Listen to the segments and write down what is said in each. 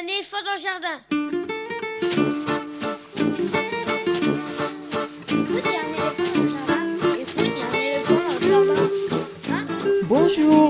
un éléphant dans le jardin. Écoute, il y a un éléphant dans le jardin. Écoute, il y a un éléphant dans le jardin. Hein? Bonjour,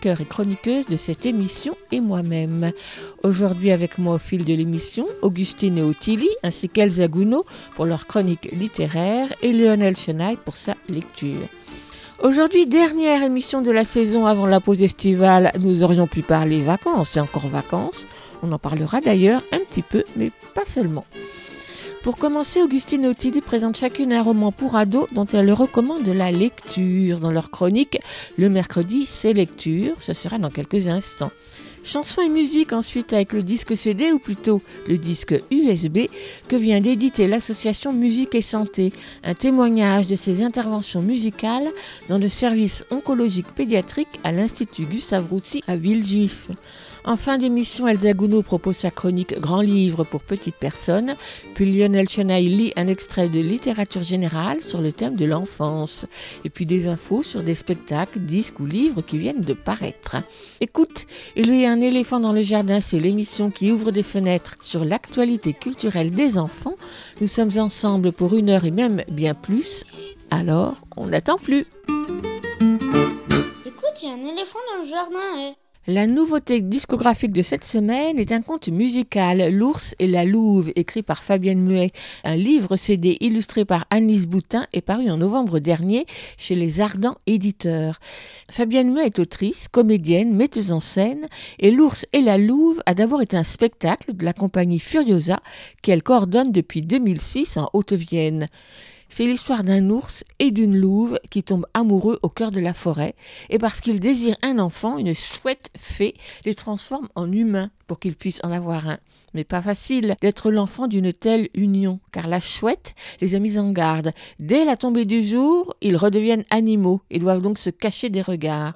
et chroniqueuses de cette émission et moi-même. Aujourd'hui, avec moi au fil de l'émission, Augustine et Ottilie, ainsi qu'Elsa Gounod pour leur chronique littéraire et Lionel Chenaille pour sa lecture. Aujourd'hui, dernière émission de la saison avant la pause estivale, nous aurions pu parler vacances et encore vacances. On en parlera d'ailleurs un petit peu, mais pas seulement. Pour commencer, Augustine et Ottilie présentent chacune un roman pour ados dont elles recommandent la lecture. Dans leur chronique, le mercredi, c'est lecture, ce sera dans quelques instants. Chansons et musique ensuite avec le disque CD ou plutôt le disque USB que vient d'éditer l'association Musique et Santé, un témoignage de ses interventions musicales dans le service oncologique pédiatrique à l'Institut Gustave Roussy à Villejuif. En fin d'émission, Elsa Gounod propose sa chronique Grand livre pour petites personnes, puis Lionel Chenaille lit un extrait de littérature générale sur le thème de l'enfance, et puis des infos sur des spectacles, disques ou livres qui viennent de paraître. Écoute, il y a un éléphant dans le jardin, c'est l'émission qui ouvre des fenêtres sur l'actualité culturelle des enfants. Nous sommes ensemble pour une heure et même bien plus, alors on n'attend plus. Écoute, il y a un éléphant dans le jardin. eh. La nouveauté discographique de cette semaine est un conte musical, L'ours et la louve, écrit par Fabienne Muet. Un livre CD illustré par Annelise Boutin est paru en novembre dernier chez les Ardents Éditeurs. Fabienne Muet est autrice, comédienne, metteuse en scène et L'ours et la louve a d'abord été un spectacle de la compagnie Furiosa qu'elle coordonne depuis 2006 en Haute-Vienne. C'est l'histoire d'un ours et d'une louve qui tombent amoureux au cœur de la forêt, et parce qu'ils désirent un enfant, une chouette fée les transforme en humains pour qu'ils puissent en avoir un. Mais pas facile d'être l'enfant d'une telle union, car la chouette les a mis en garde. Dès la tombée du jour, ils redeviennent animaux et doivent donc se cacher des regards.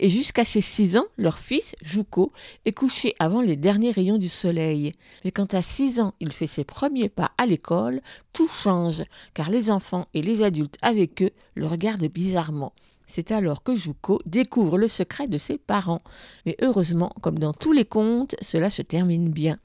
Et jusqu'à ses six ans, leur fils, Jouko, est couché avant les derniers rayons du soleil. Mais quand à six ans, il fait ses premiers pas à l'école, tout change, car les enfants et les adultes avec eux le regardent bizarrement. C'est alors que Jouko découvre le secret de ses parents. Mais heureusement, comme dans tous les contes, cela se termine bien.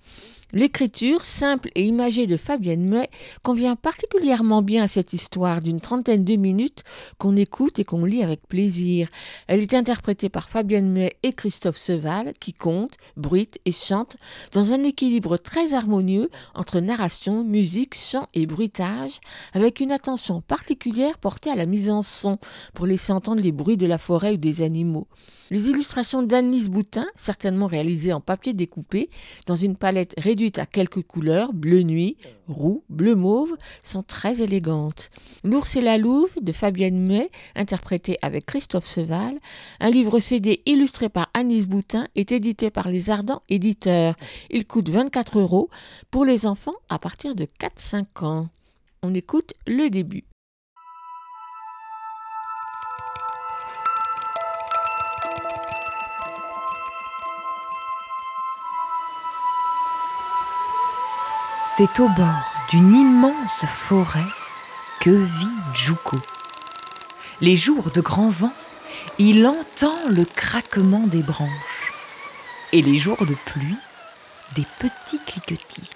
L'écriture simple et imagée de Fabienne Muet convient particulièrement bien à cette histoire d'une trentaine de minutes qu'on écoute et qu'on lit avec plaisir. Elle est interprétée par Fabienne Muet et Christophe Seval qui comptent, bruitent et chantent dans un équilibre très harmonieux entre narration, musique, chant et bruitage, avec une attention particulière portée à la mise en son pour laisser entendre les bruits de la forêt ou des animaux. Les illustrations d'Annelise Boutin, certainement réalisées en papier découpé, dans une palette réduite à quelques couleurs, bleu nuit, roux, bleu mauve, sont très élégantes. L'ours et la louve de Fabienne Muet, interprété avec Christophe Seval, un livre CD illustré par Annelise Boutin, est édité par les Ardents Éditeurs. Il coûte 24 euros pour les enfants à partir de 4-5 ans. On écoute le début. C'est au bord d'une immense forêt que vit Juko. Les jours de grand vent, il entend le craquement des branches. Et les jours de pluie, des petits cliquetis.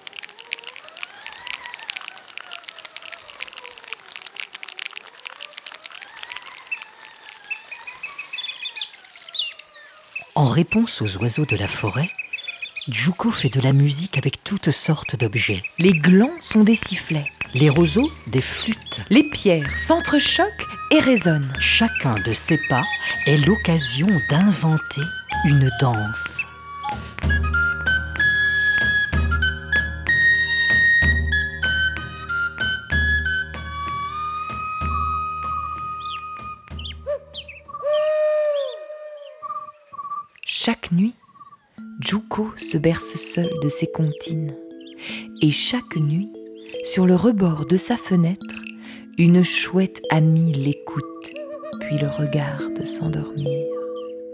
En réponse aux oiseaux de la forêt, Juko fait de la musique avec toutes sortes d'objets. Les glands sont des sifflets. Les roseaux, des flûtes. Les pierres s'entrechoquent et résonnent. Chacun de ces pas est l'occasion d'inventer une danse. Chaque nuit, Juko se berce seul de ses comptines. Et chaque nuit, sur le rebord de sa fenêtre, une chouette amie l'écoute, puis le regarde s'endormir.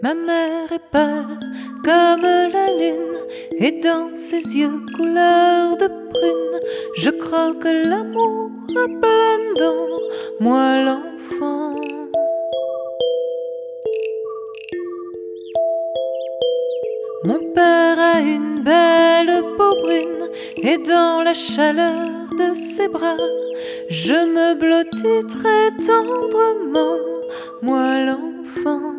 Ma mère est pâle comme la lune, et dans ses yeux couleur de prune, je crois que l'amour a plein dans moi l'enfant. Belle peau brune, et dans la chaleur de ses bras, je me blottis très tendrement, moi l'enfant.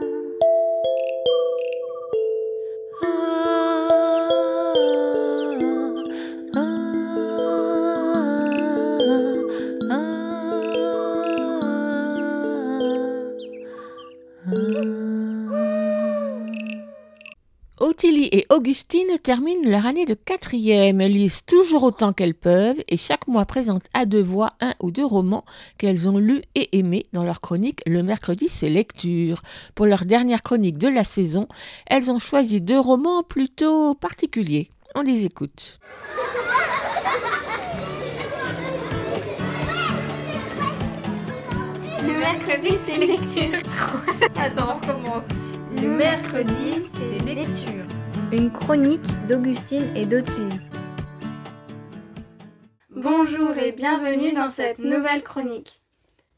Augustine terminent leur année de quatrième. Elles lisent toujours autant qu'elles peuvent et chaque mois présentent à deux voix un ou deux romans qu'elles ont lus et aimés dans leur chronique Le mercredi, c'est lecture. Pour leur dernière chronique de la saison, elles ont choisi deux romans plutôt particuliers. On les écoute. Le mercredi, c'est lecture. Attends, on recommence. Le mercredi, c'est lecture. Une chronique d'Augustine et d'Ottilie. Bonjour et bienvenue dans cette nouvelle chronique.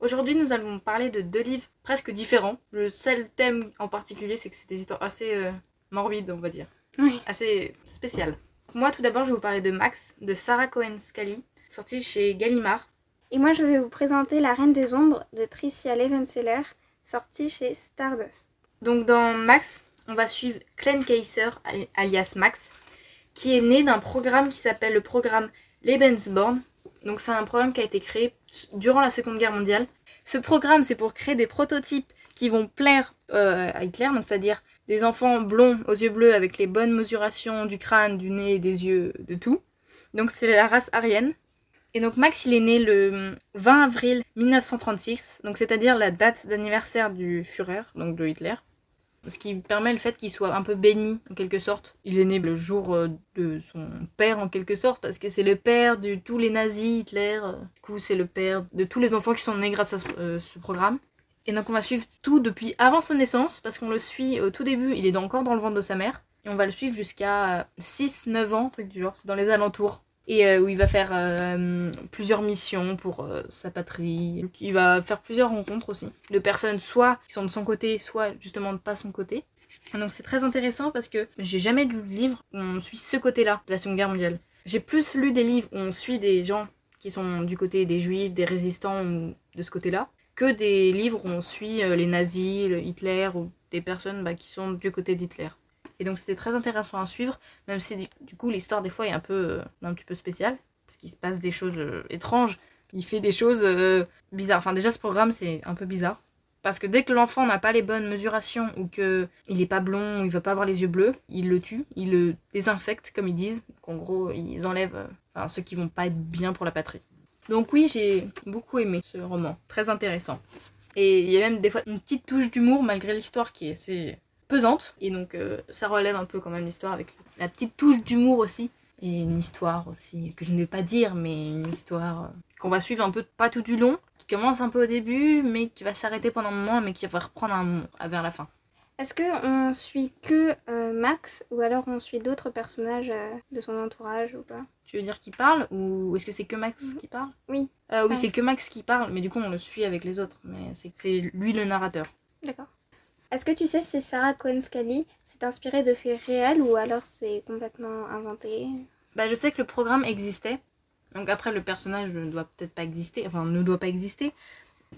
Aujourd'hui, nous allons parler de deux livres presque différents. Le seul thème en particulier, c'est que c'est des histoires assez euh, morbides, on va dire. Oui. Assez spéciales. Moi, tout d'abord, je vais vous parler de Max, de Sarah Cohen-Scally, sorti chez Gallimard. Et moi, je vais vous présenter La Reine des Ombres de Tricia Levenseller, sortie chez Stardust. Donc dans Max, on va suivre Clem Kaiser, ali- alias Max, qui est né d'un programme qui s'appelle le programme Lebensborn. Donc c'est un programme qui a été créé durant la Seconde Guerre mondiale. Ce programme, c'est pour créer des prototypes qui vont plaire euh, à Hitler, c'est-à-dire des enfants blonds aux yeux bleus avec les bonnes mesurations du crâne, du nez, des yeux, de tout. Donc c'est la race aryenne. Et donc Max, il est né le 20 avril 1936, donc c'est-à-dire la date d'anniversaire du Führer, donc de Hitler. Ce qui permet le fait qu'il soit un peu béni en quelque sorte. Il est né le jour euh, de son père en quelque sorte parce que c'est le père de tous les nazis, Hitler. Du coup, c'est le père de tous les enfants qui sont nés grâce à ce, euh, ce programme. Et donc on va suivre tout depuis avant sa naissance parce qu'on le suit au tout début, il est encore dans le ventre de sa mère. Et on va le suivre jusqu'à 6-9 ans, truc du genre, c'est dans les alentours. Et euh, où il va faire euh, plusieurs missions pour euh, sa patrie. Il va faire plusieurs rencontres aussi de personnes soit qui sont de son côté, soit justement de pas son côté. Donc c'est très intéressant parce que j'ai jamais lu de livre où on suit ce côté-là de la Seconde Guerre mondiale. J'ai plus lu des livres où on suit des gens qui sont du côté des juifs, des résistants ou de ce côté-là, que des livres où on suit les nazis, le Hitler ou des personnes bah, qui sont du côté d'Hitler. Et donc c'était très intéressant à suivre, même si du, coup l'histoire des fois est un peu, euh, un petit peu spéciale, parce qu'il se passe des choses euh, étranges. Il fait des choses euh, bizarres. Enfin déjà ce programme c'est un peu bizarre. Parce que dès que l'enfant n'a pas les bonnes mesurations ou que il est pas blond ou il veut pas avoir les yeux bleus, il le tue, il le désinfecte comme ils disent. Donc en gros ils enlèvent enfin, ceux qui vont pas être bien pour la patrie. Donc oui j'ai beaucoup aimé ce roman, très intéressant. Et il y a même des fois une petite touche d'humour malgré l'histoire qui est assez pesante. Et donc euh, ça relève un peu quand même l'histoire avec la petite touche d'humour aussi. Et une histoire aussi que je ne vais pas dire, mais une histoire euh, qu'on va suivre un peu pas tout du long, qui commence un peu au début, mais qui va s'arrêter pendant un moment, mais qui va reprendre un, vers la fin. Est-ce que on suit que euh, Max ou alors on suit d'autres personnages euh, de son entourage ou pas? Tu veux dire qu'il parle ou est-ce que c'est que Max qui parle? Oui. Euh, oui, c'est que Max qui parle, mais du coup on le suit avec les autres, mais c'est lui le narrateur. D'accord. Est-ce que tu sais si Sarah Cohen-Scally s'est inspirée de faits réels ou alors c'est complètement inventé? Bah, je sais que le programme existait. Donc après, le personnage ne doit peut-être pas exister, enfin ne doit pas exister.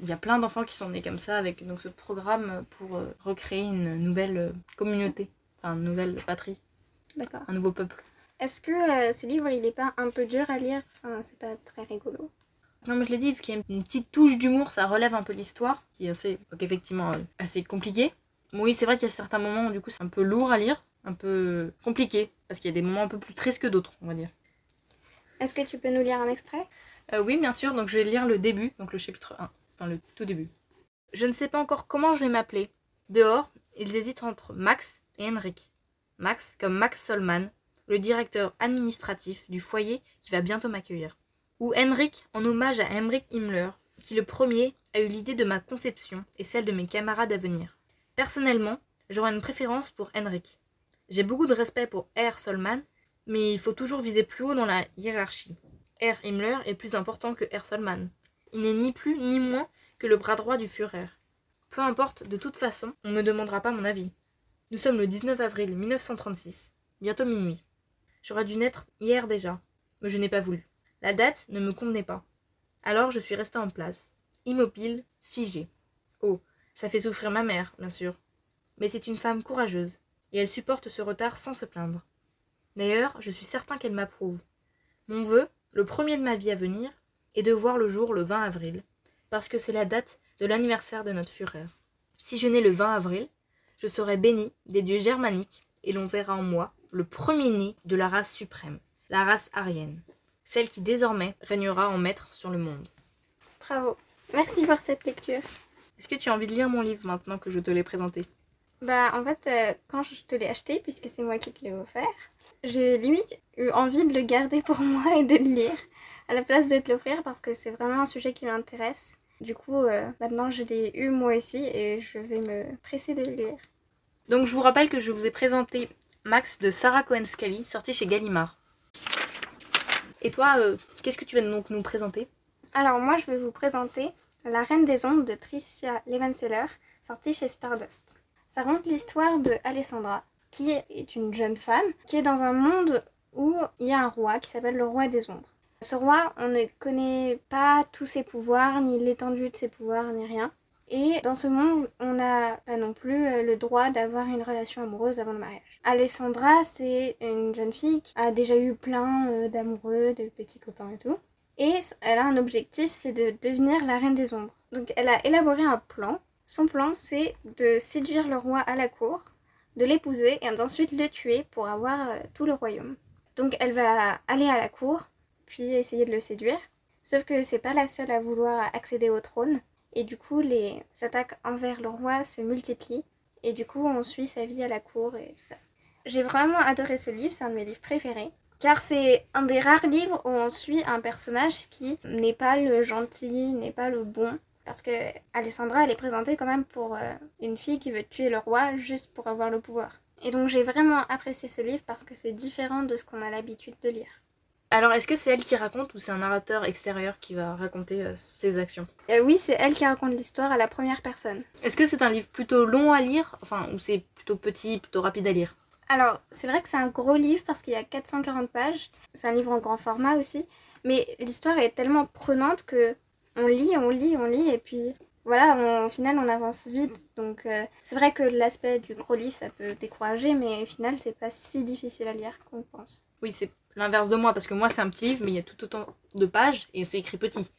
Il y a plein d'enfants qui sont nés comme ça avec donc, ce programme pour euh, recréer une nouvelle euh, communauté, enfin une nouvelle patrie, D'accord. un nouveau peuple. Est-ce que euh, ce livre il est pas un peu dur à lire? Enfin, c'est pas très rigolo. Non, mais je l'ai dit, vu qu'il y a une petite touche d'humour, ça relève un peu l'histoire, qui est assez, donc effectivement, euh, assez compliqué. Oui, c'est vrai qu'il y a certains moments où du coup c'est un peu lourd à lire, un peu compliqué, parce qu'il y a des moments un peu plus tristes que d'autres, on va dire. Est-ce que tu peux nous lire un extrait? Euh, oui, bien sûr, donc je vais lire le début, donc le chapitre 1, enfin le tout début. Je ne sais pas encore comment je vais m'appeler. Dehors, ils hésitent entre Max et Henrik. Max comme Max Solman, le directeur administratif du foyer qui va bientôt m'accueillir. Ou Henrik en hommage à Henrik Himmler, qui le premier a eu l'idée de ma conception et celle de mes camarades à venir. Personnellement, j'aurais une préférence pour Henrik. J'ai beaucoup de respect pour R. Solman, mais il faut toujours viser plus haut dans la hiérarchie. R. Himmler est plus important que R. Solman. Il n'est ni plus ni moins que le bras droit du Führer. Peu importe, de toute façon, on ne demandera pas mon avis. Nous sommes le 19 avril 1936, bientôt minuit. J'aurais dû naître hier déjà, mais je n'ai pas voulu. La date ne me convenait pas. Alors je suis restée en place, immobile, figée. Oh, ça fait souffrir ma mère, bien sûr. Mais c'est une femme courageuse, et elle supporte ce retard sans se plaindre. D'ailleurs, je suis certain qu'elle m'approuve. Mon vœu, le premier de ma vie à venir, est de voir le jour le 20 avril, parce que c'est la date de l'anniversaire de notre Führer. Si je nais le 20 avril, je serai béni des dieux germaniques, et l'on verra en moi le premier-né de la race suprême, la race aryenne, celle qui désormais régnera en maître sur le monde. Bravo. Merci pour cette lecture. Est-ce que tu as envie de lire mon livre maintenant que je te l'ai présenté? Bah en fait, euh, quand je te l'ai acheté, puisque c'est moi qui te l'ai offert, j'ai limite eu envie de le garder pour moi et de le lire à la place de te l'offrir parce que c'est vraiment un sujet qui m'intéresse. Du coup, euh, maintenant je l'ai eu moi aussi et je vais me presser de le lire. Donc je vous rappelle que je vous ai présenté Max de Sarah Cohen-Scally, sorti chez Gallimard. Et toi, euh, qu'est-ce que tu vas donc nous présenter? Alors moi je vais vous présenter La Reine des Ombres de Tricia Levenseller, sorti chez Stardust. Ça raconte l'histoire de Alessandra, qui est une jeune femme, qui est dans un monde où il y a un roi qui s'appelle le roi des ombres. Ce roi, on ne connaît pas tous ses pouvoirs, ni l'étendue de ses pouvoirs, ni rien. Et dans ce monde, on n'a pas non plus euh, le droit d'avoir une relation amoureuse avant le mariage. Alessandra, c'est une jeune fille qui a déjà eu plein euh, d'amoureux, de petits copains et tout. Et elle a un objectif, c'est de devenir la reine des ombres. Donc elle a élaboré un plan. Son plan, c'est de séduire le roi à la cour, de l'épouser et d'ensuite le tuer pour avoir euh, tout le royaume. Donc elle va aller à la cour, puis essayer de le séduire. Sauf que c'est pas la seule à vouloir accéder au trône. Et du coup, les attaques envers le roi se multiplient. Et du coup, on suit sa vie à la cour et tout ça. J'ai vraiment adoré ce livre, c'est un de mes livres préférés. Car c'est un des rares livres où on suit un personnage qui n'est pas le gentil, n'est pas le bon. Parce que Alessandra, elle est présentée quand même pour euh, une fille qui veut tuer le roi juste pour avoir le pouvoir. Et donc j'ai vraiment apprécié ce livre parce que c'est différent de ce qu'on a l'habitude de lire. Alors, est-ce que c'est elle qui raconte ou c'est un narrateur extérieur qui va raconter euh, ses actions? Euh, oui, c'est elle qui raconte l'histoire à la première personne. Est-ce que c'est un livre plutôt long à lire? Enfin, ou c'est plutôt petit, plutôt rapide à lire? Alors, c'est vrai que c'est un gros livre parce qu'il y a 440 pages. C'est un livre en grand format aussi. Mais l'histoire est tellement prenante que on lit, on lit, on lit. Et puis voilà, on- au final, on avance vite. Donc, euh, c'est vrai que l'aspect du gros livre, ça peut décourager. Mais au final, c'est pas si difficile à lire qu'on pense. Oui, c'est l'inverse de moi, parce que moi c'est un petit livre, mais il y a tout autant de pages et c'est écrit petit.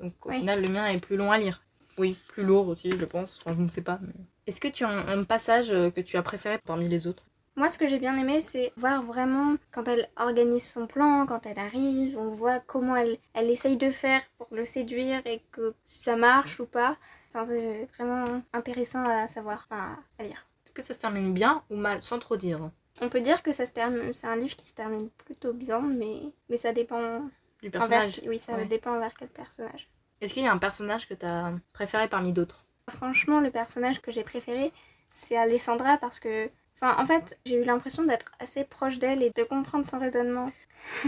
Donc au Oui. final, le mien est plus long à lire. Oui, plus lourd aussi, je pense. Enfin, je ne sais pas. mais- Est-ce que tu as un, un passage euh, que tu as préféré parmi les autres? Moi, ce que j'ai bien aimé, c'est voir vraiment quand elle organise son plan, quand elle arrive, on voit comment elle, elle essaye de faire pour le séduire et que si ça marche ou pas. Enfin, c'est vraiment intéressant à savoir, enfin, à lire. Est-ce que ça se termine bien ou mal, sans trop dire? On peut dire que ça se termine, c'est un livre qui se termine plutôt bien, mais, mais ça dépend du envers, personnage oui, ça Ouais. dépend envers quel personnage. Est-ce qu'il y a un personnage que tu as préféré parmi d'autres? Franchement, le personnage que j'ai préféré, c'est Alessandra parce que, enfin, en fait, j'ai eu l'impression d'être assez proche d'elle et de comprendre son raisonnement.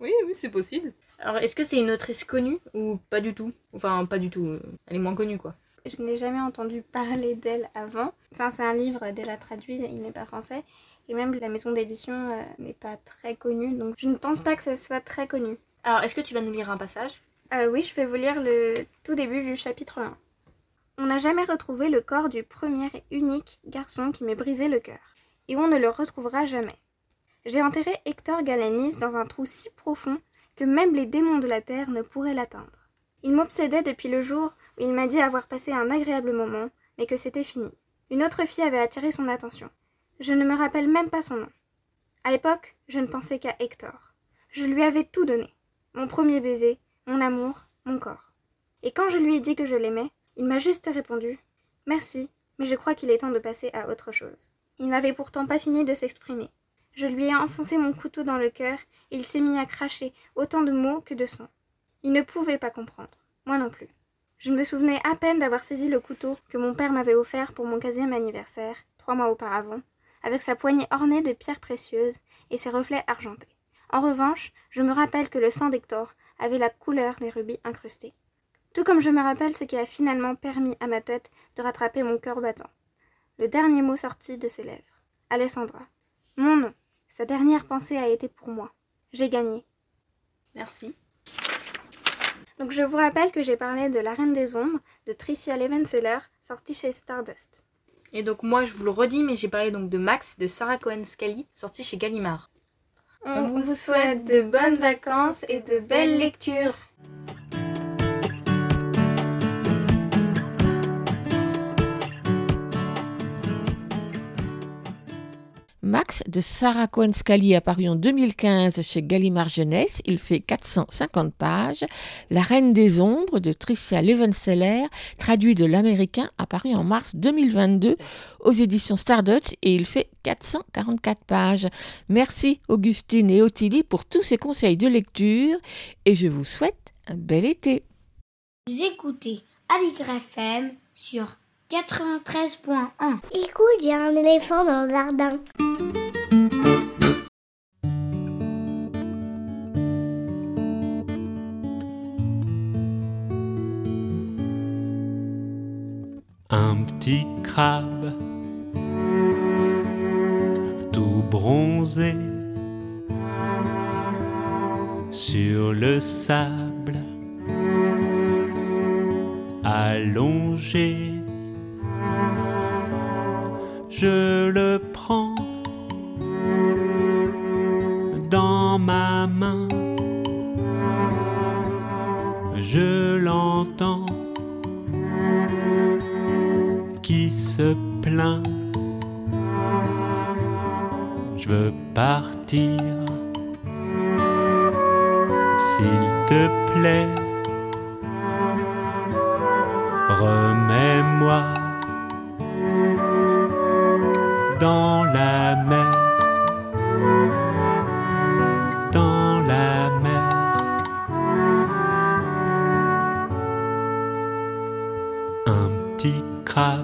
Oui, oui, c'est possible. Alors, est-ce que c'est une autrice connue ou pas du tout? Enfin, pas du tout. euh, Elle est moins connue, quoi. Je n'ai jamais entendu parler d'elle avant. Enfin, c'est un livre déjà traduit, il n'est pas français. Et même la maison d'édition euh, n'est pas très connue, donc je ne pense pas que ce soit très connu. Alors, est-ce que tu vas nous lire un passage? Euh, oui, je vais vous lire le tout début du chapitre 1. On n'a jamais retrouvé le corps du premier et unique garçon qui m'ait brisé le cœur, et on ne le retrouvera jamais. J'ai enterré Hector Galanis dans un trou si profond que même les démons de la terre ne pourraient l'atteindre. Il m'obsédait depuis le jour où il m'a dit avoir passé un agréable moment, mais que c'était fini. Une autre fille avait attiré son attention. Je ne me rappelle même pas son nom. À l'époque, je ne pensais qu'à Hector. Je lui avais tout donné. Mon premier baiser, mon amour, mon corps. Et quand je lui ai dit que je l'aimais, il m'a juste répondu Merci, mais je crois qu'il est temps de passer à autre chose. Il n'avait pourtant pas fini de s'exprimer. Je lui ai enfoncé mon couteau dans le cœur et il s'est mis à cracher autant de mots que de sons. Il ne pouvait pas comprendre. Moi non plus. Je me souvenais à peine d'avoir saisi le couteau que mon père m'avait offert pour mon quinzième anniversaire, trois mois auparavant, avec sa poignée ornée de pierres précieuses et ses reflets argentés. En revanche, je me rappelle que le sang d'Hector avait la couleur des rubis incrustés. Tout comme je me rappelle ce qui a finalement permis à ma tête de rattraper mon cœur battant. Le dernier mot sorti de ses lèvres. Alessandra. Mon nom. Sa dernière pensée a été pour moi. J'ai gagné. Merci. Donc je vous rappelle que j'ai parlé de La Reine des Ombres de Tricia Levenseller, sortie chez Stardust. Et donc moi je vous le redis, mais j'ai parlé donc de Max de Sarah Cohen Scully, sorti chez Gallimard. On vous souhaite de bonnes vacances et de belles lectures. Max de Sarah Cohen Scully apparu en 2015 chez Gallimard Jeunesse. Il fait 450 pages. La Reine des Ombres de Tricia Levenseller, traduit de l'américain, apparu en mars 2022 aux éditions Stardust et il fait 444 pages. Merci Augustine et Ottilie pour tous ces conseils de lecture et je vous souhaite un bel été. Vous écoutez Aligre FM sur 93.1. Écoute, il y a un éléphant dans le jardin. Un petit crabe tout bronzé sur le sable allongé. Je le prends dans ma main. Je l'entends qui se plaint. Je veux partir. S'il te plaît, remets-moi dans la mer, dans la mer. Un petit crabe.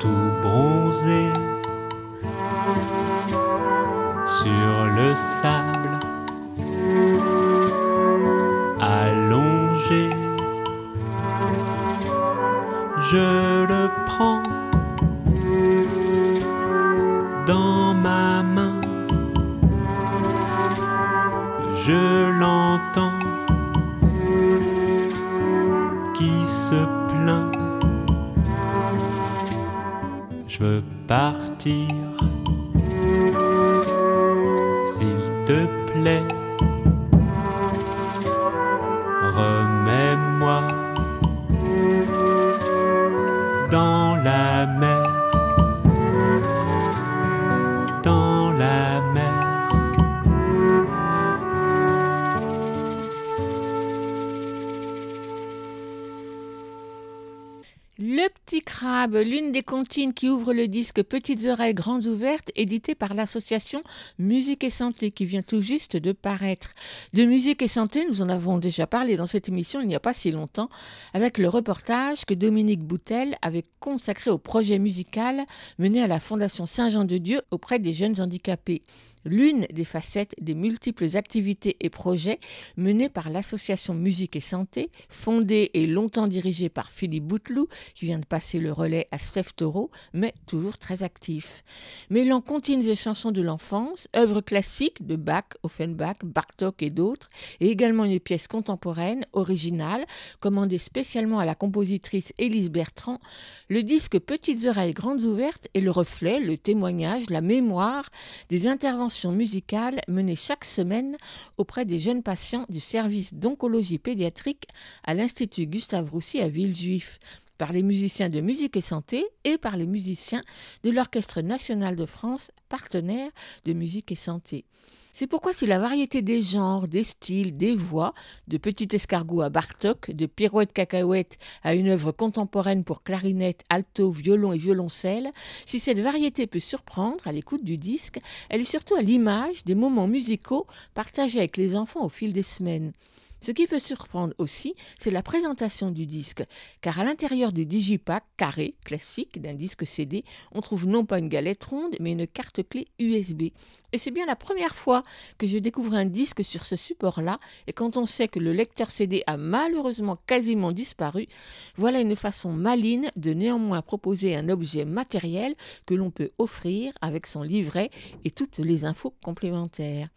Tout bronzé. Sur le sable partir. S'il te plaît, remets-moi dans la mer, dans la mer. L'une des comptines qui ouvre le disque Petites oreilles grandes ouvertes, édité par l'association Musique et Santé, qui vient tout juste de paraître. De musique et santé, nous en avons déjà parlé dans cette émission il n'y a pas si longtemps, avec le reportage que Dominique Boutel avait consacré au projet musical mené à la Fondation Saint-Jean-de-Dieu auprès des jeunes handicapés. L'une des facettes des multiples activités et projets menés par l'association Musique et Santé, fondée et longtemps dirigée par Philippe Bouteloup, qui vient de passer le relais à Steph Taureau, mais toujours très actif. Mêlant comptines et chansons de l'enfance, œuvres classiques de Bach, Offenbach, Bartok et d'autres, et également une pièce contemporaine, originale, commandée spécialement à la compositrice Élise Bertrand, le disque Petites oreilles grandes ouvertes est le reflet, le témoignage, la mémoire des interventions musicales menées chaque semaine auprès des jeunes patients du service d'oncologie pédiatrique à l'Institut Gustave Roussy à Villejuif par les musiciens de Musique et Santé et par les musiciens de l'Orchestre national de France, partenaire de Musique et Santé. C'est pourquoi si la variété des genres, des styles, des voix, de petit escargot à Bartok, de pirouette cacahuète à une œuvre contemporaine pour clarinette, alto, violon et violoncelle, si cette variété peut surprendre à l'écoute du disque, elle est surtout à l'image des moments musicaux partagés avec les enfants au fil des semaines. Ce qui peut surprendre aussi, c'est la présentation du disque, car à l'intérieur du digipack carré classique d'un disque CD, on trouve non pas une galette ronde, mais une carte clé USB. Et c'est bien la première fois que je découvre un disque sur ce support-là, et quand on sait que le lecteur CD a malheureusement quasiment disparu, voilà une façon maligne de néanmoins proposer un objet matériel que l'on peut offrir avec son livret et toutes les infos complémentaires.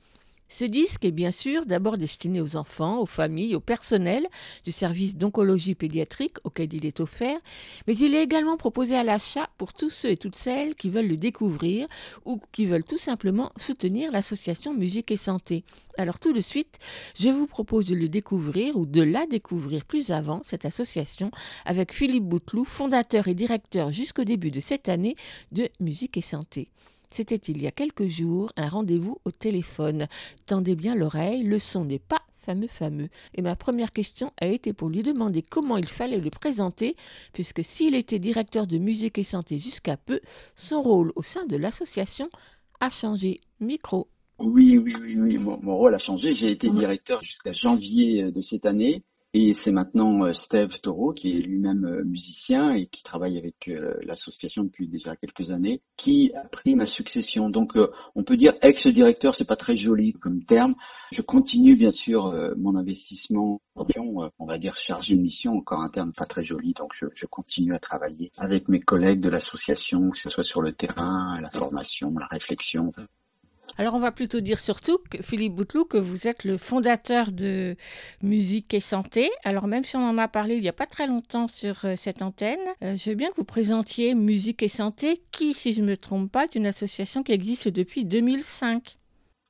Ce disque est bien sûr d'abord destiné aux enfants, aux familles, au personnel du service d'oncologie pédiatrique auquel il est offert, mais il est également proposé à l'achat pour tous ceux et toutes celles qui veulent le découvrir ou qui veulent tout simplement soutenir l'association Musique et Santé. Alors tout de suite, je vous propose de le découvrir ou de la découvrir plus avant, cette association, avec Philippe Bouteloup, fondateur et directeur jusqu'au début de cette année de Musique et Santé. C'était il y a quelques jours un rendez-vous au téléphone. Tendez bien l'oreille, le son n'est pas fameux fameux. Et ma première question a été pour lui demander comment il fallait le présenter, puisque s'il était directeur de musique et santé jusqu'à peu, son rôle au sein de l'association a changé. Micro. Oui, oui, oui, oui. Mon, mon rôle a changé. J'ai été directeur jusqu'à janvier de cette année. Et c'est maintenant euh, Steve Taureau, qui est lui-même euh, musicien et qui travaille avec euh, l'association depuis déjà quelques années, qui a pris ma succession. Donc on peut dire ex-directeur, c'est pas très joli comme terme. Je continue bien sûr mon investissement, on va dire chargé de mission, encore un terme pas très joli. Donc je, je continue à travailler avec mes collègues de l'association, que ce soit sur le terrain, la formation, la réflexion, alors on va plutôt dire surtout, que, Philippe Bouteloup, que vous êtes le fondateur de Musique et Santé. Alors même si on en a parlé il n'y a pas très longtemps sur euh, cette antenne, euh, je veux bien que vous présentiez Musique et Santé, qui, si je ne me trompe pas, est une association qui existe depuis 2005.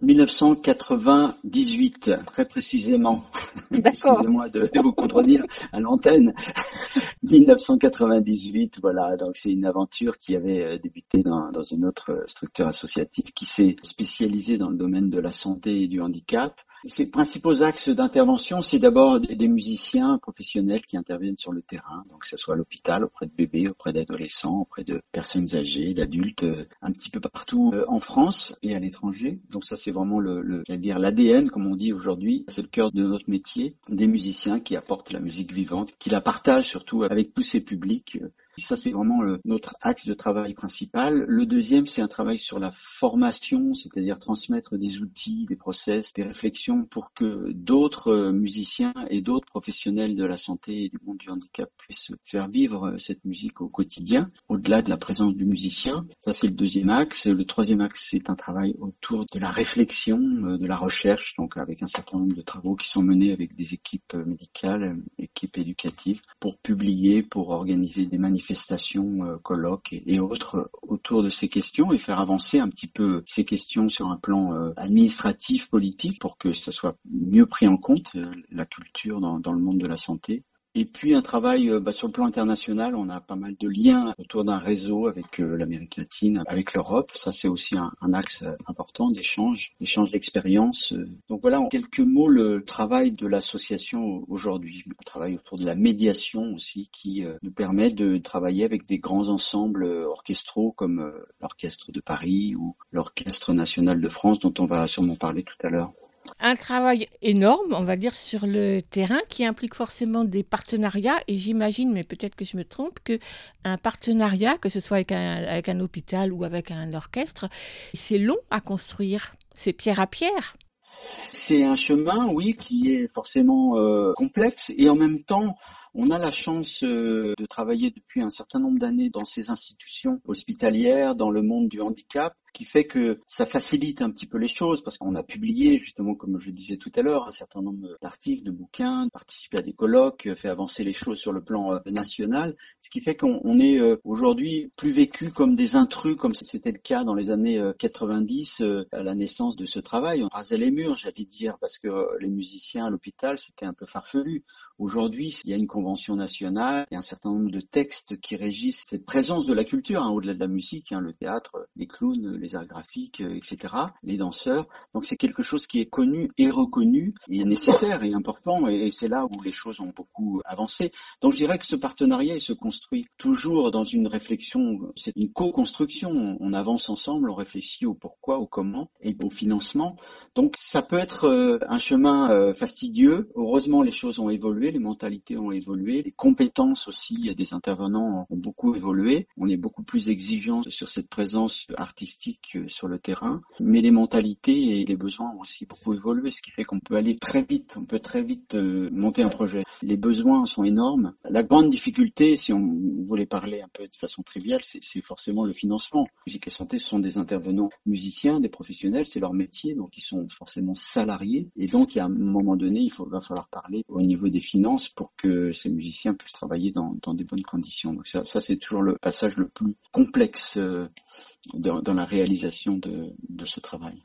1998, très précisément. Excusez-moi de, de, vous contredire à l'antenne. 1998, voilà. Donc c'est une aventure qui avait euh, débuté dans, dans une autre structure associative qui s'est spécialisée dans le domaine de la santé et du handicap. Ses principaux axes d'intervention, c'est d'abord des musiciens professionnels qui interviennent sur le terrain, donc que ce soit à l'hôpital, auprès de bébés, auprès d'adolescents, auprès de personnes âgées, d'adultes, euh, un petit peu partout euh, en France et à l'étranger. Donc ça, c'est vraiment le, le dire l'ADN, comme on dit aujourd'hui. C'est le cœur de notre métier, des musiciens qui apportent la musique vivante, qui la partagent surtout avec tous ces publics euh, ça, c'est vraiment le, notre axe de travail principal. Le deuxième, c'est un travail sur la formation, c'est-à-dire transmettre des outils, des process, des réflexions pour que d'autres euh, musiciens et d'autres professionnels de la santé et du monde du handicap puissent faire vivre euh, cette musique au quotidien, au-delà de la présence du musicien. Ça, c'est le deuxième axe. Le troisième axe, c'est un travail autour de la réflexion, euh, de la recherche, donc avec un certain nombre de travaux qui sont menés avec des équipes médicales, équipes éducatives, pour publier, pour organiser des manifestations manifestations, euh, colloques et, autres autour de ces questions et faire avancer un petit peu ces questions sur un plan euh, administratif, politique, pour que ça soit mieux pris en compte, euh, la culture dans, dans le monde de la santé. Et puis un travail euh, bah, sur le plan international, on a pas mal de liens autour d'un réseau avec euh, l'Amérique latine, avec l'Europe. Ça c'est aussi un, axe euh, important d'échange, d'échange d'expériences. Donc voilà en quelques mots le travail de l'association aujourd'hui, un travail autour de la médiation aussi qui nous permet de travailler avec des grands ensembles orchestraux comme l'Orchestre de Paris ou l'Orchestre national de France dont on va sûrement parler tout à l'heure un travail énorme, on va dire, sur le terrain qui implique forcément des partenariats. Et j'imagine, mais peut-être que je me trompe, que un partenariat, que ce soit avec un, hôpital ou avec un orchestre, c'est long à construire. C'est pierre à pierre. C'est un chemin, oui, qui est forcément euh, complexe et en même temps, on a la chance euh, de travailler depuis un certain nombre d'années dans ces institutions hospitalières, dans le monde du handicap, qui fait que ça facilite un petit peu les choses parce qu'on a publié justement comme je disais tout à l'heure un certain nombre d'articles, de bouquins, participé à des colloques, fait avancer les choses sur le plan euh, national, ce qui fait qu'on est euh, aujourd'hui plus vécu comme des intrus comme c'était le cas dans les années 90 euh, à la naissance de ce travail. On rasait les murs, j'allais dire, parce que les musiciens à l'hôpital c'était un peu farfelu. Aujourd'hui, il y a une convention nationale, il y a un certain nombre de textes qui régissent cette présence de la culture, hein, au-delà de la musique, hein, le théâtre, les clowns, les arts graphiques, euh, etc., les danseurs. Donc c'est quelque chose qui est connu et reconnu, et nécessaire et important, et c'est là où les choses ont beaucoup avancé. Donc je dirais que ce partenariat il se construit toujours dans une réflexion, c'est une co-construction. On avance ensemble, on réfléchit au pourquoi, au comment et au financement. Donc ça peut être euh, un chemin euh, fastidieux. Heureusement, les choses ont évolué, les mentalités ont évolué, les compétences aussi des intervenants ont beaucoup évolué. On est beaucoup plus exigeant sur cette présence artistique euh, sur le terrain, mais les mentalités et les besoins ont aussi beaucoup évolué, ce qui fait qu'on peut aller très vite, on peut très vite monter un projet. Les besoins sont énormes. La grande difficulté, si on voulait parler un peu de façon triviale, c'est forcément le financement. Musique et santé, ce sont des intervenants musiciens, des professionnels, c'est leur métier, donc ils sont forcément salariés. Et donc, a un moment donné, il va falloir parler au niveau des finances pour que ces musiciens puissent travailler dans, des bonnes conditions. Donc ça, c'est toujours le passage le plus complexe euh, dans, la réalisation de ce travail.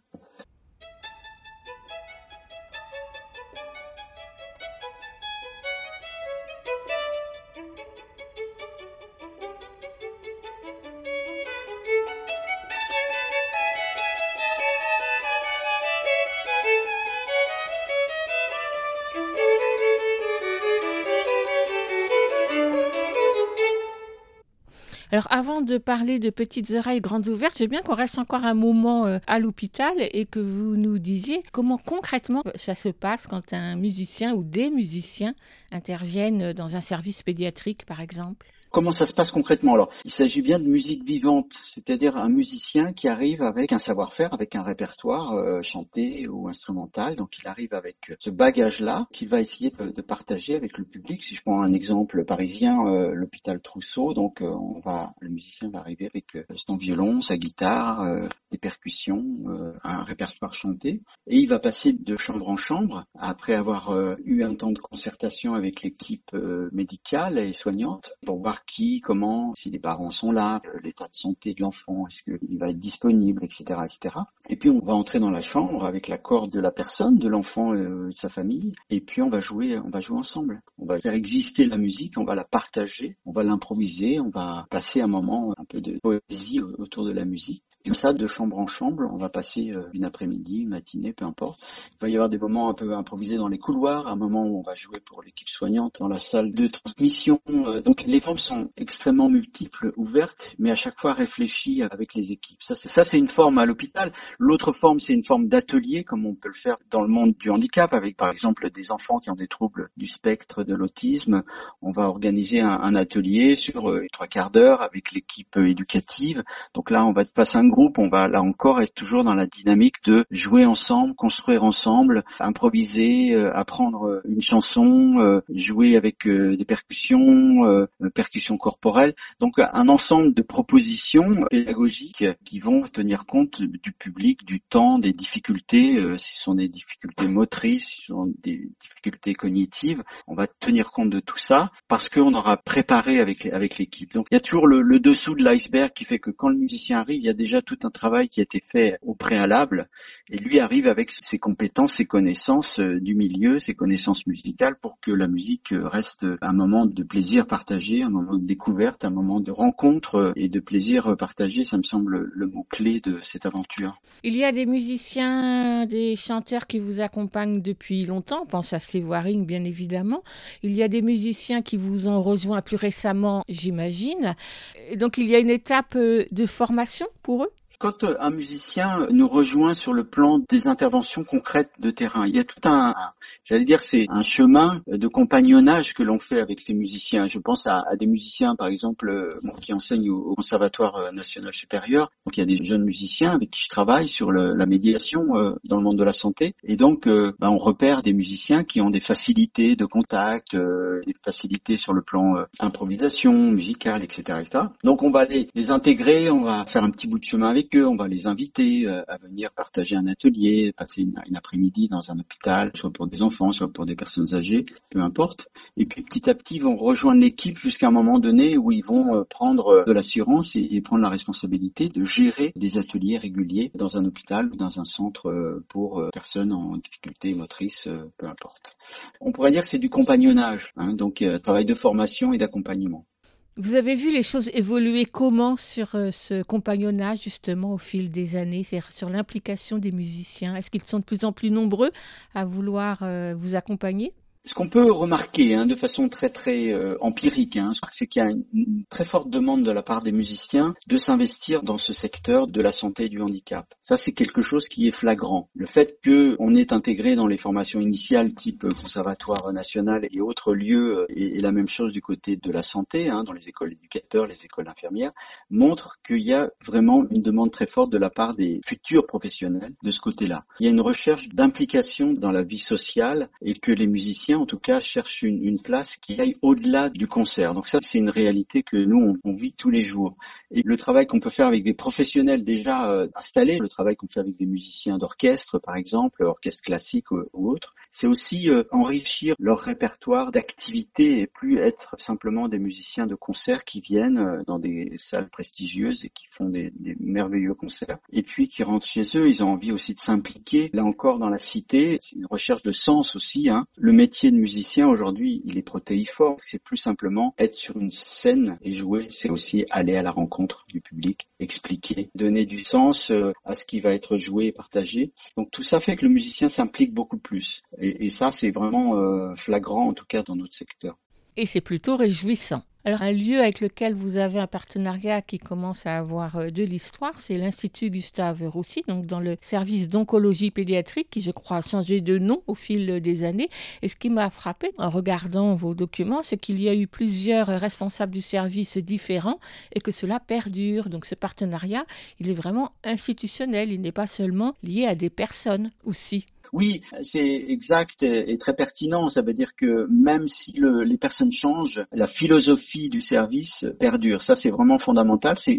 De parler de petites oreilles grandes ouvertes, j'ai bien qu'on reste encore un moment euh, à l'hôpital et que vous nous disiez comment concrètement ça se passe quand un musicien ou des musiciens interviennent dans un service pédiatrique par exemple. Comment ça se passe concrètement Alors, il s'agit bien de musique vivante, c'est-à-dire un musicien qui arrive avec un savoir-faire, avec un répertoire euh, chanté ou instrumental. Donc, il arrive avec ce bagage-là qu'il va essayer de, partager avec le public. Si je prends un exemple parisien, euh, l'hôpital Trousseau, donc euh, on va, le musicien va arriver avec son violon, sa guitare, des percussions, un répertoire chanté, et il va passer de chambre en chambre après avoir eu un temps de concertation avec l'équipe médicale et soignante pour voir qui, comment, si les parents sont là, euh, l'état de santé de l'enfant, est-ce qu'il va être disponible, etc., etc. Et puis on va entrer dans la chambre avec l'accord de la personne, de l'enfant, euh, de sa famille, et puis on va jouer, on va jouer ensemble. On va faire exister la musique, on va la partager, on va l'improviser, on va passer un moment un peu de poésie autour de la musique. Comme ça, de chambre en chambre, on va passer euh, une après-midi, une matinée, peu importe. Il va y avoir des moments un peu improvisés dans les couloirs, un moment où on va jouer pour l'équipe soignante dans la salle de transmission. Donc les formes sont extrêmement multiples, ouvertes, mais à chaque fois réfléchies avec les équipes. Ça, c'est, ça, c'est une forme à l'hôpital. L'autre forme, c'est une forme d'atelier, comme on peut le faire dans le monde du handicap, avec par exemple des enfants qui ont des troubles du spectre de l'autisme. On va organiser un, un atelier sur euh, trois quarts d'heure avec l'équipe éducative. Donc là, on va passer un groupe, on va là encore être toujours dans la dynamique de jouer ensemble, construire ensemble, improviser, euh, apprendre une chanson, euh, jouer avec des percussions, percussions corporelles. Donc un ensemble de propositions pédagogiques qui vont tenir compte du public, du temps, des difficultés, euh, si ce sont des difficultés motrices, si ce sont des difficultés cognitives, on va tenir compte de tout ça parce qu'on aura préparé avec, avec l'équipe. Donc il y a toujours le, le dessous de l'iceberg qui fait que quand le musicien arrive, il y a déjà tout un travail qui a été fait au préalable et lui arrive avec ses compétences, ses connaissances euh, du milieu, ses connaissances musicales pour que la musique euh, reste un moment de plaisir partagé, un moment de découverte, un moment de rencontre et de plaisir partagé. Ça me semble le mot-clé de cette aventure. Il y a des musiciens, des chanteurs qui vous accompagnent depuis longtemps. On pense à Steve bien évidemment. Il y a des musiciens qui vous ont rejoint plus récemment, j'imagine. Donc il y a une étape euh, de formation pour eux quand euh, un musicien nous rejoint sur le plan des interventions concrètes de terrain, il y a tout un, j'allais dire, c'est un chemin de compagnonnage que l'on fait avec ces musiciens. Je pense à, des musiciens, par exemple, euh, qui enseignent au, Conservatoire euh, national supérieur. Donc il y a des jeunes musiciens avec qui je travaille sur la médiation dans le monde de la santé. Et donc, bah, on repère des musiciens qui ont des facilités de contact, des facilités sur le plan improvisation musicale, etc., etc. Donc on va les, les intégrer, on va faire un petit bout de chemin avec avec on va les inviter euh, à venir partager un atelier, passer une, après-midi dans un hôpital, soit pour des enfants, soit pour des personnes âgées, peu importe. Et puis petit à petit, ils vont rejoindre l'équipe jusqu'à un moment donné où ils vont euh, prendre de l'assurance et, prendre la responsabilité de gérer des ateliers réguliers dans un hôpital ou dans un centre euh, pour euh, personnes en difficulté motrice, euh, peu importe. On pourrait dire que c'est du compagnonnage, hein, donc euh, travail de formation et d'accompagnement. Vous avez vu les choses évoluer comment sur euh, ce compagnonnage justement au fil des années, c'est-à-dire sur l'implication des musiciens? Est-ce qu'ils sont de plus en plus nombreux à vouloir euh, vous accompagner? Ce qu'on peut remarquer hein, de façon très très euh, empirique, hein, c'est qu'il y a une, très forte demande de la part des musiciens de s'investir dans ce secteur de la santé et du handicap. Ça, c'est quelque chose qui est flagrant. Le fait qu'on est intégré dans les formations initiales type conservatoire national et autres lieux, euh, et, et la même chose du côté de la santé, hein, dans les écoles d'éducateurs, les écoles infirmières, montre qu'il y a vraiment une demande très forte de la part des futurs professionnels de ce côté-là. Il y a une recherche d'implication dans la vie sociale et que les musiciens, en tout cas, cherchent une, place qui aille au-delà du concert. Donc ça, c'est une réalité que nous, on, vit tous les jours. Et le travail qu'on peut faire avec des professionnels déjà euh, installés, le travail qu'on fait avec des musiciens d'orchestre, par exemple, orchestre classique ou autre, c'est aussi euh, enrichir leur répertoire d'activités et plus être simplement des musiciens de concert qui viennent euh, dans des salles prestigieuses et qui font des, des, merveilleux concerts. Et puis qui rentrent chez eux, ils ont envie aussi de s'impliquer, là encore dans la cité, c'est une recherche de sens aussi. Hein. Le métier de musicien aujourd'hui, il est protéiforme, c'est plus simplement être sur une scène et jouer, c'est aussi aller à la rencontre du public, expliquer, donner du sens euh, à ce qui va être joué et partagé. Donc tout ça fait que le musicien s'implique beaucoup plus. Et ça, c'est vraiment euh, flagrant, en tout cas dans notre secteur. Et c'est plutôt réjouissant. Alors, un lieu avec lequel vous avez un partenariat qui commence à avoir euh, de l'histoire, c'est l'Institut Gustave Roussy, donc dans le service d'oncologie pédiatrique, qui, je crois, a changé de nom au fil des années. Et ce qui m'a frappé en regardant vos documents, c'est qu'il y a eu plusieurs responsables du service différents et que cela perdure. Donc, ce partenariat, il est vraiment institutionnel, il n'est pas seulement lié à des personnes aussi. Oui, c'est exact et très pertinent. Ça veut dire que même si le, les personnes changent, la philosophie du service perdure. Ça, c'est vraiment fondamental. C'est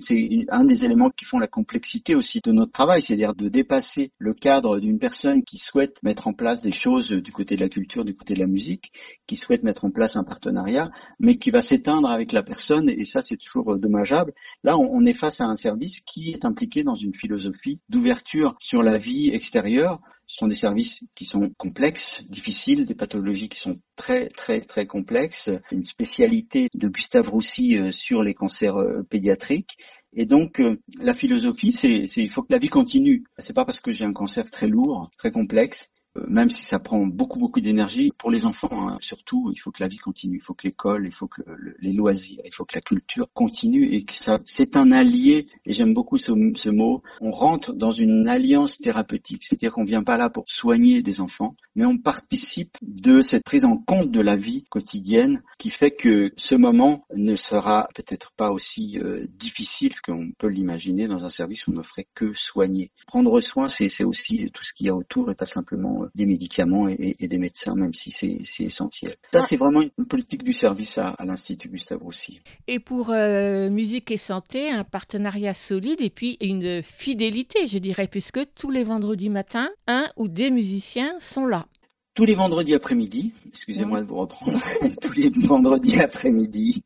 un des éléments qui font la complexité aussi de notre travail, c'est-à-dire de dépasser le cadre d'une personne qui souhaite mettre en place des choses du côté de la culture, du côté de la musique, qui souhaite mettre en place un partenariat, mais qui va s'éteindre avec la personne. Et ça, c'est toujours dommageable. Là, on est face à un service qui est impliqué dans une philosophie d'ouverture sur la vie extérieure ce sont des services qui sont complexes, difficiles, des pathologies qui sont très très très complexes, une spécialité de Gustave Roussy euh, sur les cancers euh, pédiatriques. Et donc euh, la philosophie, c'est il faut que la vie continue. C'est pas parce que j'ai un cancer très lourd, très complexe, même si ça prend beaucoup beaucoup d'énergie pour les enfants hein, surtout il faut que la vie continue il faut que l'école il faut que le, les loisirs il faut que la culture continue et que ça c'est un allié et j'aime beaucoup ce, ce, mot on rentre dans une alliance thérapeutique. C'est-à-dire qu'on vient pas là pour soigner des enfants mais on participe de cette prise en compte de la vie quotidienne qui fait que ce moment ne sera peut-être pas aussi euh, difficile qu'on peut l'imaginer dans un service où on ne ferait que soigner. Prendre soin c'est aussi tout ce qu'il y a autour et pas simplement des médicaments et, et, des médecins, même si c'est essentiel. Ça, c'est vraiment une politique du service à, à l'Institut Gustave Roussy. Et pour euh, musique et santé, un partenariat solide et puis une fidélité, je dirais, puisque tous les vendredis matins, un ou des musiciens sont là. Tous les vendredis après-midi, excusez-moi de vous reprendre, tous les vendredis après-midi.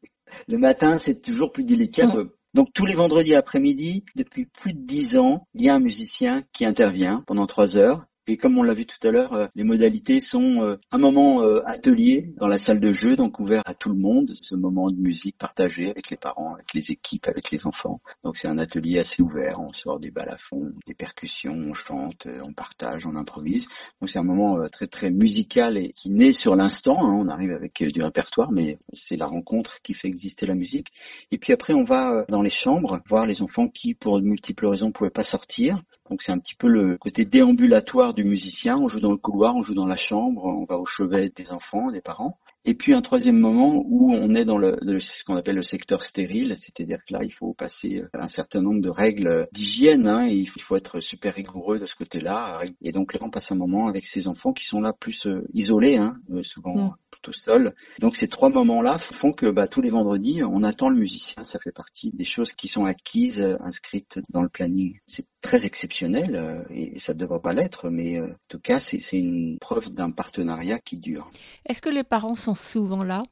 Le matin, c'est toujours plus délicat. Ouais. Donc tous les vendredis après-midi, depuis plus de dix ans, il y a un musicien qui intervient pendant trois heures et comme on l'a vu tout à l'heure, euh, les modalités sont euh, un moment euh, atelier dans la salle de jeu, donc ouvert à tout le monde, ce moment de musique partagé avec les parents, avec les équipes, avec les enfants. Donc c'est un atelier assez ouvert, on sort des balafons, des percussions, on chante, on partage, on improvise. Donc c'est un moment très très musical et qui naît sur l'instant. Hein. On arrive avec du répertoire, mais c'est la rencontre qui fait exister la musique. Et puis après, on va dans les chambres voir les enfants qui, pour de multiples raisons, pouvaient pas sortir. Donc c'est un petit peu le côté déambulatoire du musicien. On joue dans le couloir, on joue dans la chambre, on va au chevet des enfants, des parents. Et puis un troisième moment où on est dans le, ce qu'on appelle le secteur stérile, c'est-à-dire que là il faut passer un certain nombre de règles d'hygiène, hein, il faut, être super rigoureux de ce côté-là. Et donc là on passe un moment avec ces enfants qui sont là plus euh, isolés, hein, souvent mmh tout sol. Donc ces trois moments-là font que bah, tous les vendredis, on attend le musicien. Ça fait partie des choses qui sont acquises, euh, inscrites dans le planning. C'est très exceptionnel euh, et ça ne devrait pas l'être, mais euh, en tout cas, c'est une preuve d'un partenariat qui dure. Est-ce que les parents sont souvent là?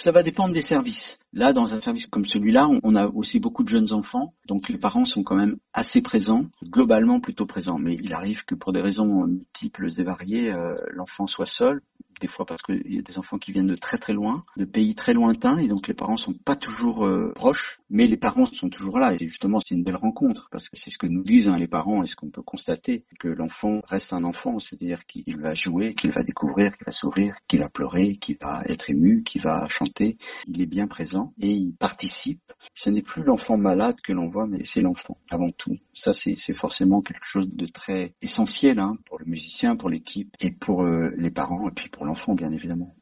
Ça va dépendre des services. Là, dans un service comme celui-là, on a aussi beaucoup de jeunes enfants, donc les parents sont quand même assez présents, globalement plutôt présents. Mais il arrive que pour des raisons multiples et variées, l'enfant soit seul des fois parce qu'il y a des enfants qui viennent de très très loin, de pays très lointains, et donc les parents sont pas toujours euh, proches, mais les parents sont toujours là. Et justement, c'est une belle rencontre, parce que c'est ce que nous disent hein, les parents, et ce qu'on peut constater, que l'enfant reste un enfant, c'est-à-dire qu'il va jouer, qu'il va découvrir, qu'il va sourire, qu'il va pleurer, qu'il va être ému, qu'il va chanter. Il est bien présent et il participe. Ce n'est plus l'enfant malade que l'on voit, mais c'est l'enfant avant tout. Ça, c'est forcément quelque chose de très essentiel hein, pour le musicien, pour l'équipe et pour euh, les parents, et puis pour l'enfant, bien évidemment.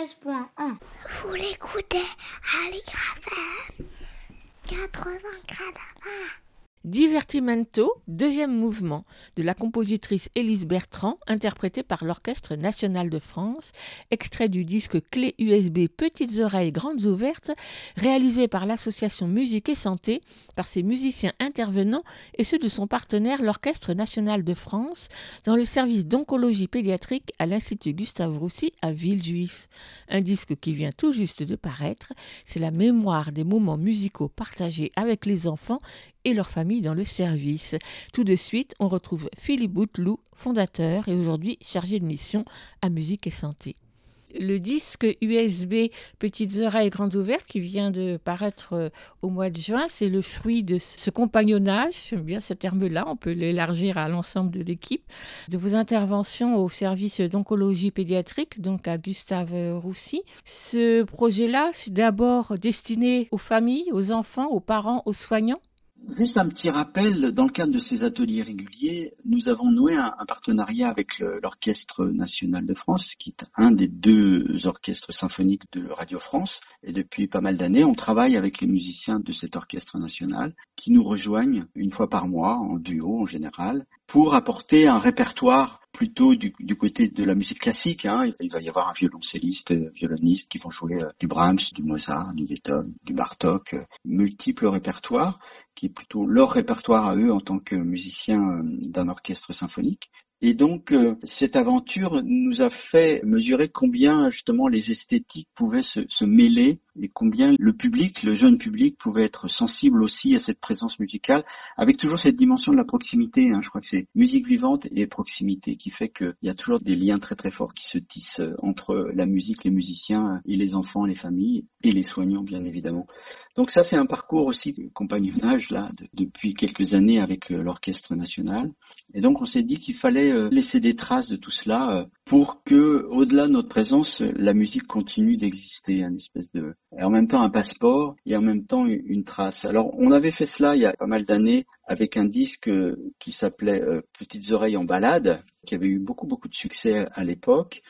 93.1. Vous l'écoutez, Aligre FM 80 Divertimento, deuxième mouvement de la compositrice Élise Bertrand, interprété par l'Orchestre national de France, extrait du disque clé USB Petites oreilles grandes ouvertes, réalisé par l'association Musique et Santé, par ses musiciens intervenants et ceux de son partenaire l'Orchestre national de France, dans le service d'oncologie pédiatrique à l'Institut Gustave Roussy à Villejuif. Un disque qui vient tout juste de paraître, c'est la mémoire des moments musicaux partagés avec les enfants et leurs familles dans le service. Tout de suite, on retrouve Philippe Bouteloup, fondateur et aujourd'hui chargé de mission à musique et santé. Le disque USB Petites oreilles grandes ouvertes qui vient de paraître euh, au mois de juin, c'est le fruit de ce compagnonnage, j'aime bien ce terme-là, on peut l'élargir à l'ensemble de l'équipe, de vos interventions au service d'oncologie pédiatrique, donc à Gustave Roussy. Ce projet-là, c'est d'abord destiné aux familles, aux enfants, aux parents, aux soignants Juste un petit rappel, dans le cadre de ces ateliers réguliers, nous avons noué un, partenariat avec l'Orchestre national de France, qui est un des deux orchestres symphoniques de Radio France. Et depuis pas mal d'années, on travaille avec les musiciens de cet orchestre national qui nous rejoignent une fois par mois, en duo en général, pour apporter un répertoire plutôt du, côté de la musique classique. Hein. Il va y avoir un violoncelliste, violoniste qui vont jouer euh, du Brahms, du Mozart, du Beethoven, du Bartok, euh, multiples répertoires, qui est plutôt leur répertoire à eux en tant que musiciens euh, d'un orchestre symphonique. Et donc, euh, cette aventure nous a fait mesurer combien justement les esthétiques pouvaient se, se, mêler et combien le public, le jeune public, pouvait être sensible aussi à cette présence musicale, avec toujours cette dimension de la proximité. Hein. Je crois que c'est musique vivante et proximité qui fait qu'il y a toujours des liens très très forts qui se tissent euh, entre la musique, les musiciens et les enfants, les familles et les soignants, bien évidemment. Donc ça, c'est un parcours aussi de compagnonnage là de, depuis quelques années avec euh, l'orchestre national. Et donc, on s'est dit qu'il fallait euh, laisser des traces de tout cela euh, pour que, au-delà de notre présence, la musique continue d'exister, un espèce de, et en même temps un passeport et en même temps une trace. Alors, on avait fait cela il y a pas mal d'années avec un disque qui s'appelait Petites oreilles en balade, qui avait eu beaucoup beaucoup de succès à l'époque,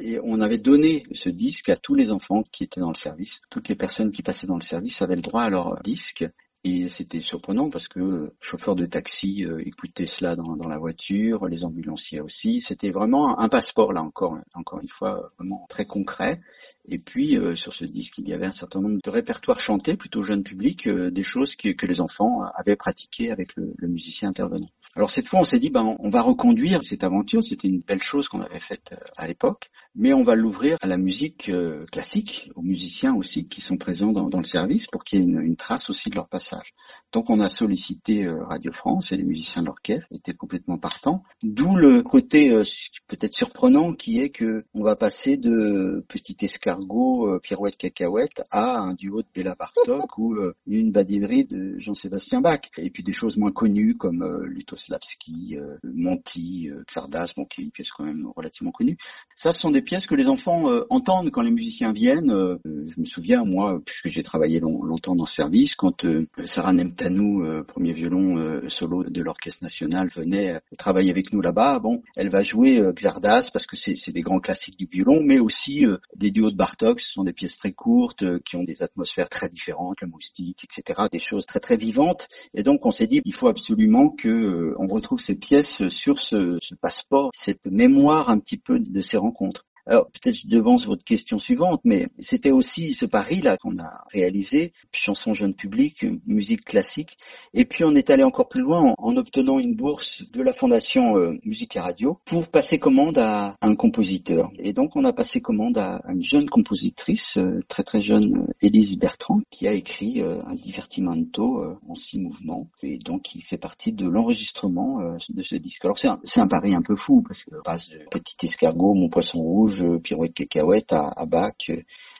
et on avait donné ce disque à tous les enfants qui étaient dans le service. Toutes les personnes qui passaient dans le service avaient le droit à leur disque, et c'était surprenant parce que chauffeurs de taxi euh, écoutaient cela dans, la voiture, les ambulanciers aussi. C'était vraiment un passeport là encore, encore une fois vraiment très concret. Et puis euh, sur ce disque, il y avait un certain nombre de répertoires chantés, plutôt jeune public, euh, des choses que, que, les enfants avaient pratiquées avec le, le musicien intervenant. Alors cette fois, on s'est dit, ben, on va reconduire cette aventure. C'était une belle chose qu'on avait faite à l'époque, mais on va l'ouvrir à la musique classique, aux musiciens aussi qui sont présents dans, dans le service pour qu'il y ait une, une trace aussi de leur passage. Donc on a sollicité euh, Radio France et les musiciens de l'orchestre étaient complètement partants. D'où le côté euh, peut-être surprenant qui est que on va passer de petit escargot euh, pirouette cacahuète à un duo de Béla Bartok ou une badinerie de Jean-Sébastien Bach. Et puis des choses moins connues comme Lutoslavski, Monty, Xardas, bon, qui est une pièce quand même relativement connue. Ça, sont des pièces que les enfants entendent quand les musiciens viennent. je me souviens, moi, puisque j'ai travaillé longtemps dans ce service, quand Sarah Nemtanou, euh, premier violon euh, solo de l'Orchestre National, venait euh, travailler avec nous là-bas. Bon, elle va jouer Xardas parce que c'est des grands classiques du violon, mais aussi des duos de Bartok. Ce sont des pièces très courtes qui ont des atmosphères très différentes, le moustique, etc. Des choses très très vivantes. Et donc on s'est dit, il faut absolument que on retrouve ces pièces sur ce, ce passeport, cette mémoire un petit peu de ces rencontres. Alors peut-être je devance votre question suivante, mais c'était aussi ce pari-là qu'on a réalisé, chanson jeune public, musique classique, et puis on est allé encore plus loin en, obtenant une bourse de la Fondation euh, Musique et Radio pour passer commande à, un compositeur. Et donc on a passé commande à, une jeune compositrice, euh, très très jeune, Élise Bertrand, qui a écrit euh, un divertimento en six mouvements, et donc qui fait partie de l'enregistrement de ce disque. Alors c'est un, un, pari un peu fou, parce que passe de Petit Escargot, Mon Poisson Rouge, pirouette cacahuète à, à Bach,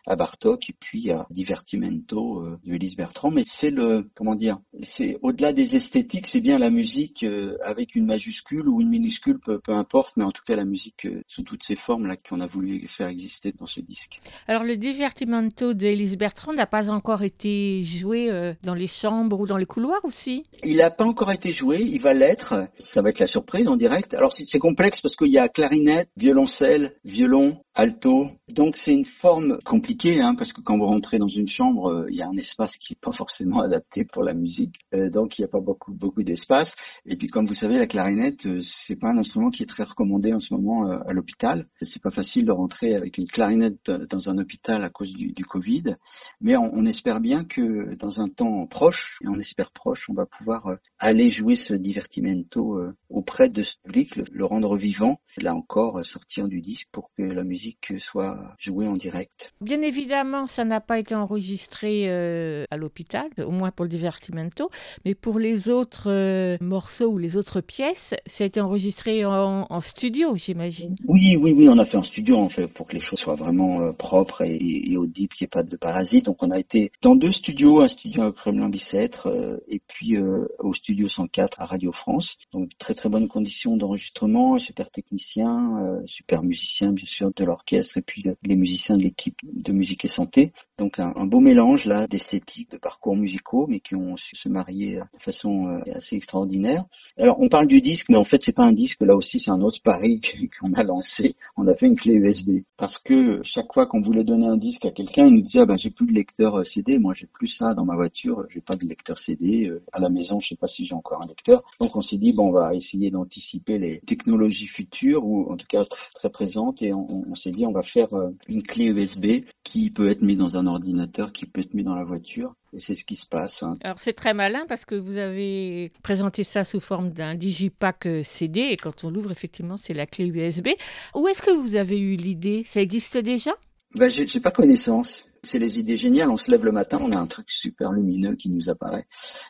à Bartok et puis à Divertimento euh, de Elise Bertrand. Mais c'est le, comment dire, c'est au-delà des esthétiques, c'est bien la musique euh, avec une majuscule ou une minuscule, peu, peu importe, mais en tout cas la musique euh, sous toutes ses formes là qu'on a voulu faire exister dans ce disque. Alors le Divertimento d'Elise Bertrand n'a pas encore été joué dans les chambres ou dans les couloirs aussi? Il n'a pas encore été joué, il va l'être. Ça va être la surprise en direct. Alors c'est complexe parce qu'il y a clarinette, violoncelle, violon, alto. Donc c'est une forme compliquée, hein, parce que quand vous rentrez dans une chambre, euh, il y a un espace qui n'est pas forcément adapté pour la musique, euh, donc il n'y a pas beaucoup beaucoup d'espace. Et puis comme vous savez, la clarinette, euh, c'est pas un instrument qui est très recommandé en ce moment à l'hôpital. C'est pas facile de rentrer avec une clarinette dans un hôpital à cause du, Covid, mais on, espère bien que dans un temps proche, et on espère proche, on va pouvoir aller jouer ce divertimento auprès de ce public, le, rendre vivant. Là encore, sortir du disque pour que la musique soit jouée en direct. Évidemment, ça n'a pas été enregistré euh, à l'hôpital, au moins pour le divertimento, mais pour les autres euh, morceaux ou les autres pièces, ça a été enregistré en, studio, j'imagine. Oui, oui, oui, on a fait en studio, en fait, pour que les choses soient vraiment euh, propres et, et, audibles, qu'il n'y ait pas de parasites. Donc on a été dans deux studios, un studio à Kremlin-Bicêtre et puis au studio 104 à Radio France. Donc très très bonnes conditions d'enregistrement, super technicien, super musicien bien sûr de leur orchestre et puis les musiciens de l'équipe de musique et santé. Donc un, beau mélange là d'esthétique, de parcours musicaux, mais qui ont su se marier de façon euh, assez extraordinaire. Alors on parle du disque, mais en fait c'est pas un disque. Là aussi c'est un autre pari qu'on a lancé. On a fait une clé USB parce que chaque fois qu'on voulait donner un disque à quelqu'un, il nous disait ah ben j'ai plus de lecteur CD. Moi j'ai plus ça dans ma voiture. J'ai pas de lecteur CD. À la maison je sais pas si j'ai encore un lecteur. Donc on s'est dit bon on va essayer d'anticiper les technologies futures ou en tout cas très présentes et on s'est dit on va faire une clé USB qui peut être mis dans un ordinateur, qui peut être mis dans la voiture. Et c'est ce qui se passe. Hein. Alors c'est très malin parce que vous avez présenté ça sous forme d'un digipack euh, CD et quand on l'ouvre effectivement c'est la clé USB. Où est-ce que vous avez eu l'idée? Ça existe déjà? Ben, j'ai pas connaissance. C'est les idées géniales. On se lève le matin, on a un truc super lumineux qui nous apparaît.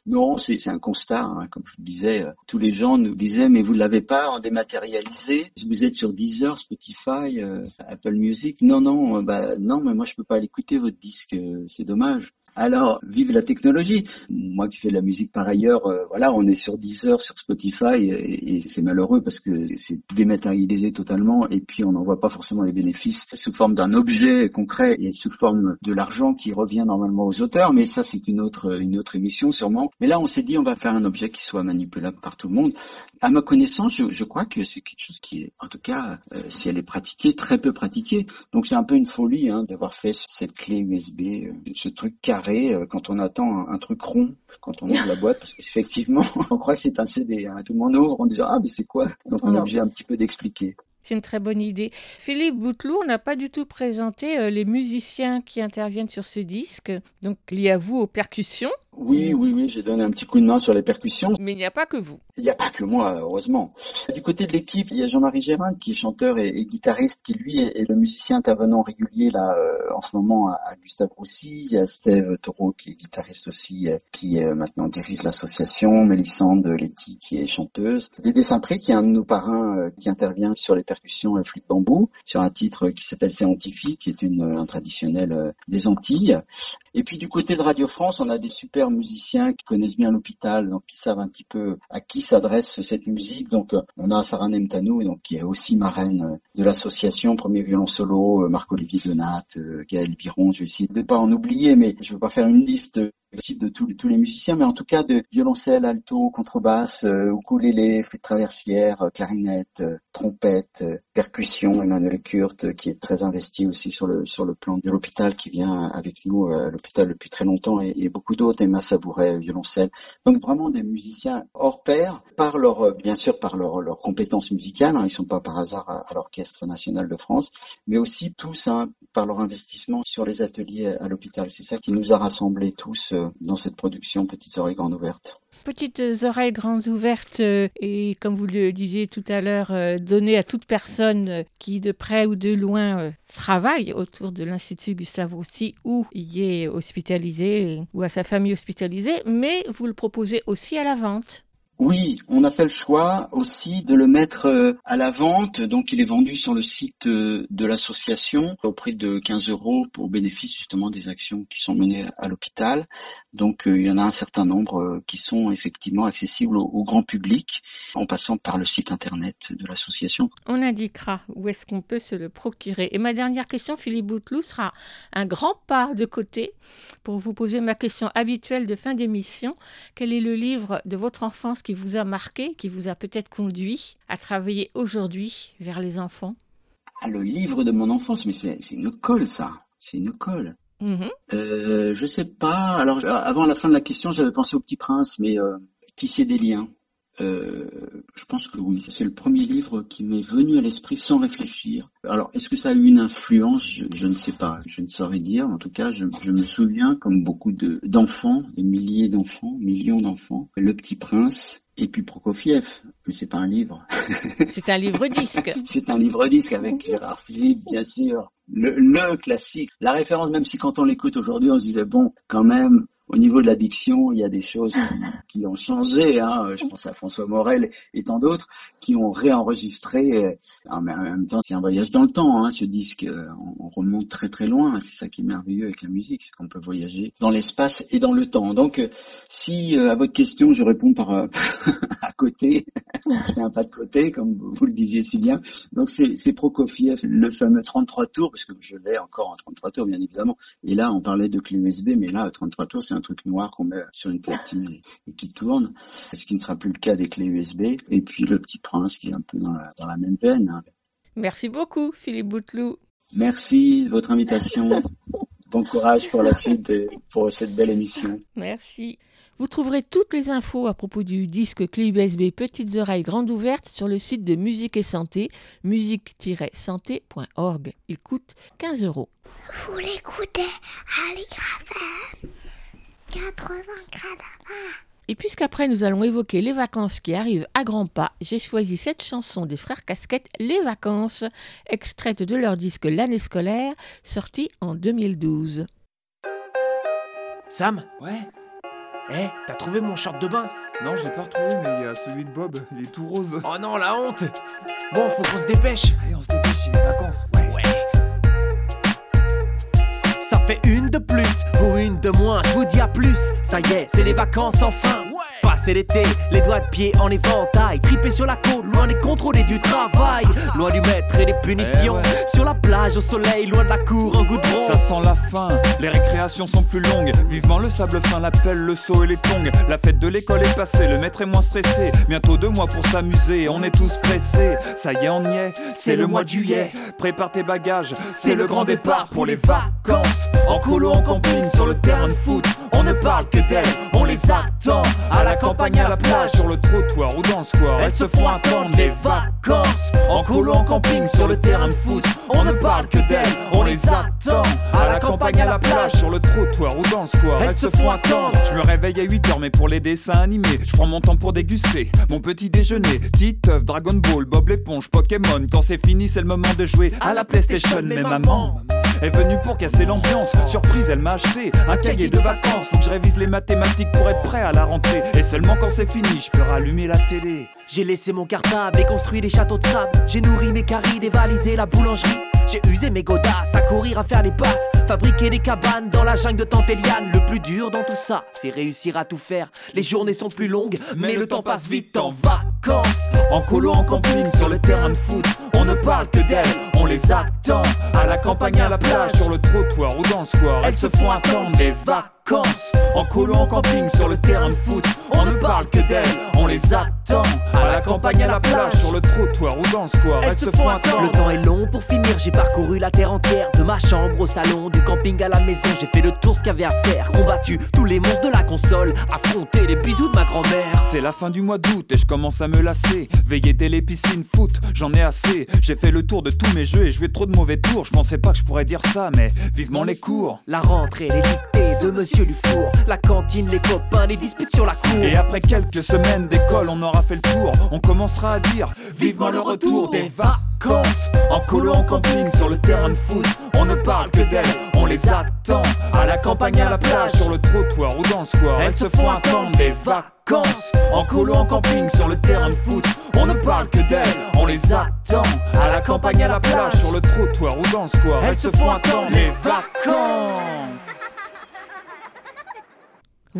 Non, c'est un constat. Hein. Comme je vous disais, euh, tous les gens nous disaient mais vous ne l'avez pas en dématérialisé. Vous êtes sur Deezer, Spotify, euh, Apple Music. Non, non, bah non, mais moi je peux pas l'écouter votre disque. C'est dommage. Alors, vive la technologie. Moi qui fais de la musique par ailleurs, euh, voilà, on est sur Deezer, sur Spotify, et, c'est malheureux parce que c'est dématérialisé totalement, et puis on n'en voit pas forcément les bénéfices sous forme d'un objet concret et sous forme de l'argent qui revient normalement aux auteurs, mais ça c'est une autre une autre émission sûrement. Mais là, on s'est dit on va faire un objet qui soit manipulable par tout le monde. À ma connaissance, je, je crois que c'est quelque chose qui est, en tout cas, euh, si elle est pratiquée, très peu pratiquée. Donc c'est un peu une folie hein, d'avoir fait cette clé USB, euh, ce truc carré euh, quand on attend un, truc rond quand on ouvre la boîte parce qu'effectivement on croit que c'est un CD. Hein. Tout le monde ouvre en disant ah mais c'est quoi? Donc on est obligé un petit peu d'expliquer. C'est une très bonne idée. Philippe Bouteloup, on n'a pas du tout présenté euh, les musiciens qui interviennent sur ce disque. Donc, lié à vous aux percussions. Oui, oui, oui, j'ai donné un petit coup de main sur les percussions. Mais il n'y a pas que vous. Il n'y a pas que moi, heureusement. Du côté de l'équipe, il y a Jean-Marie Gérin, qui est chanteur et, et, guitariste, qui lui est, le musicien intervenant régulier là euh, en ce moment à, Gustave Roussy. Il y a Steve Taureau, qui est guitariste aussi, euh, qui euh, maintenant dirige l'association. Mélissande Letty, qui est chanteuse. Dédé Saint-Pré, qui est un de nos parrains, qui intervient sur les percussions et flûte bambou, sur un titre qui s'appelle Scientifique, qui est un traditionnel des Antilles. Et puis du côté de Radio France, on a des super musiciens qui connaissent bien l'hôpital, donc qui savent un petit peu à qui s'adresse cette musique. Donc euh, on a Sarah Nemtanou, donc qui est aussi marraine euh, de l'association Premier Violon Solo, euh, Marc-Olivier Donat, Gaël Biron. Je vais essayer de ne pas en oublier, mais je ne vais pas faire une liste de tous, tous, les musiciens, mais en tout cas de violoncelle, alto, contrebasse, euh, ukulélé, flûte traversière, euh, clarinette, euh, trompette, percussion. Emmanuel Kurt, qui est très investi aussi sur le sur le plan de l'hôpital, qui vient avec nous à l'hôpital depuis très longtemps, et, beaucoup d'autres. Emma Sabouret, violoncelle. Donc vraiment des musiciens hors pair, par leur bien sûr par leur leurs compétences musicales. Hein, ils sont pas par hasard à, à l'Orchestre national de France, mais aussi tous hein, par leur investissement sur les ateliers à l'hôpital. C'est ça qui nous a rassemblés tous dans cette production Petites oreilles grandes ouvertes. Petites oreilles grandes ouvertes euh, et comme vous le disiez tout à l'heure, euh, données à toute personne qui de près ou de loin euh, travaille autour de l'Institut Gustave Roussy ou y est hospitalisé ou à sa famille hospitalisée, mais vous le proposez aussi à la vente. Oui, on a fait le choix aussi de le mettre euh, à la vente. Donc, il est vendu sur le site euh, de l'association au prix de 15 euros pour bénéfice justement des actions qui sont menées à l'hôpital. Donc, euh, il y en a un certain nombre qui sont effectivement accessibles au, grand public en passant par le site internet de l'association. On indiquera où est-ce qu'on peut se le procurer. Et ma dernière question, Philippe Bouteloup, sera un grand pas de côté pour vous poser ma question habituelle de fin d'émission. Quel est le livre de votre enfance qui vous a marqué, qui vous a peut-être conduit à travailler aujourd'hui vers les enfants ah, Le livre de mon enfance, mais c'est une colle ça, c'est une colle. Mmh euh, je sais pas. Alors avant la fin de la question, j'avais pensé au Petit Prince, mais euh, tisser des liens? Euh, je pense que oui. C'est le premier livre qui m'est venu à l'esprit sans réfléchir. Alors, est-ce que ça a eu une influence? Je, je, ne sais pas. Je ne saurais dire. En tout cas, je, je me souviens, comme beaucoup d'enfants, de, des milliers d'enfants, millions d'enfants, Le Petit Prince et puis Prokofiev. Mais c'est pas un livre. c'est un livre disque. c'est un livre disque avec Gérard Philippe, bien sûr. Le, le classique. La référence, même si quand on l'écoute aujourd'hui, on se disait bon, quand même, au niveau de l'addiction, il y a des choses qui, ont changé. Hein. Je pense à François Morel et tant d'autres qui ont réenregistré. Euh, en même temps, c'est un voyage dans le temps. Hein, ce disque, euh, on remonte très très loin. C'est ça qui est merveilleux avec la musique, c'est qu'on peut voyager dans l'espace et dans le temps. Donc, euh, si à votre question je réponds par à côté, je fais un pas de côté, comme vous le disiez si bien. Donc c'est Prokofiev, le fameux 33 tours, parce que je l'ai encore en 33 tours, bien évidemment. Et là, on parlait de clé USB, mais là, 33 tours, c'est un truc noir qu'on met sur une platine et, qui tourne, ce qui ne sera plus le cas des clés USB. Et puis le Petit Prince, qui est un peu dans la, dans la même veine. Hein. Merci beaucoup, Philippe Bouteloup. Merci de votre invitation. bon courage pour la suite et pour cette belle émission. Merci. Vous trouverez toutes les infos à propos du disque clé USB Petites Oreilles Grandes Ouvertes sur le site de Musique et Santé, musique-santé.org. Il coûte 15 euros. Vous l'écoutez à 80 Et puisqu'après nous allons évoquer les vacances qui arrivent à grands pas, j'ai choisi cette chanson des frères Casquettes, Les Vacances, extraite de leur disque L'année scolaire, sorti en 2012. Sam Ouais eh, t'as trouvé mon short de bain? Non, je l'ai pas retrouvé, mais il y a celui de Bob, il est tout rose. Oh non, la honte Bon, faut qu'on se dépêche. Allez, on se dépêche, il est vacances. Ouais. ouais. Ça fait une de plus ou une de moins, je vous dis à plus. Ça y est, c'est les vacances enfin. C'est l'été, les doigts de pied en éventail, tripé sur la côte, loin des contrôlés du travail, loin du maître et des punitions. Eh sur la plage au soleil, loin de la cour en goudron. Ça sent la fin, les récréations sont plus longues. Vivement le sable fin, l'appel, le saut et les tongs. La fête de l'école est passée, le maître est moins stressé. Bientôt deux mois pour s'amuser, on est tous pressés. Ça y est, on y est, c'est le mois de juillet. Prépare tes bagages, c'est le grand départ pour les vacances. En colo, en camping, sur le terrain de foot. On ne parle que d'elles, on les attend à la campagne, à la plage, sur le trottoir ou dans le square. Elles se font attendre des vacances. En colo, en camping, sur le terrain de foot. On ne parle que d'elles, on les attend. À la campagne, à la plage, sur le trottoir ou dans le square. Elles se font attendre. Je me réveille à 8h, mais pour les dessins animés, je prends mon temps pour déguster mon petit déjeuner. Titeuf, Dragon Ball, Bob l'éponge, Pokémon. Quand c'est fini, c'est le moment de jouer à la PlayStation. Mais maman est venue pour casser l'ambiance. Surprise, elle m'a acheté un cahier de vacances. Faut que je révise les mathématiques pour être prêt à la rentrée. Et seulement quand c'est fini, je peux rallumer la télé. J'ai laissé mon cartable et construit des châteaux de sable. J'ai nourri mes caries, dévalisé la boulangerie. J'ai usé mes godasses à courir à faire les passes. Fabriquer des cabanes dans la jungle de Tante Eliane. Le plus dur dans tout ça, c'est réussir à tout faire. Les journées sont plus longues, mais le temps passe vite en vacances. En colo, en camping, sur le terrain de foot. On ne parle que d'elles, on les attend. À la campagne, à la plage, sur le trottoir ou dans le square. Elles se font attendre des vacances. En colo, en camping, sur le terrain de foot. On ne parle que d'elles, on les attend. À la campagne, à la plage, sur le trottoir ou dans le square. Elles, se font attendre. Le temps est long pour finir, j'ai parcouru la terre entière. De ma chambre au salon, du camping à la maison. J'ai fait le tour ce qu'il y avait à faire. Combattu tous les monstres de la console. Affronté les bisous de ma grand-mère. C'est la fin du mois d'août et je commence à me lasser. Veiller télé, piscine, foot, j'en ai assez. J'ai fait le tour de tous mes jeux et joué trop de mauvais tours. Je pensais pas que je pourrais dire ça, mais vivement les cours. La rentrée, les dictées de Monsieur Dufour. La cantine, les copains, les disputes sur la cour. Et après quelques semaines d'école, on aura fait le tour. On commencera à dire vivement le retour des vacances. En colo, en camping, sur le terrain de foot. On ne parle que d'elles, on les attend. À la campagne, à la plage, sur le trottoir ou dans le square. Elles se font attendre des vacances. En colo, en camping, sur le terrain de foot. On ne parle que d'elles, on les attend. À la campagne, à la plage, sur le trottoir ou dans le square. Elles se font attendre les vacances.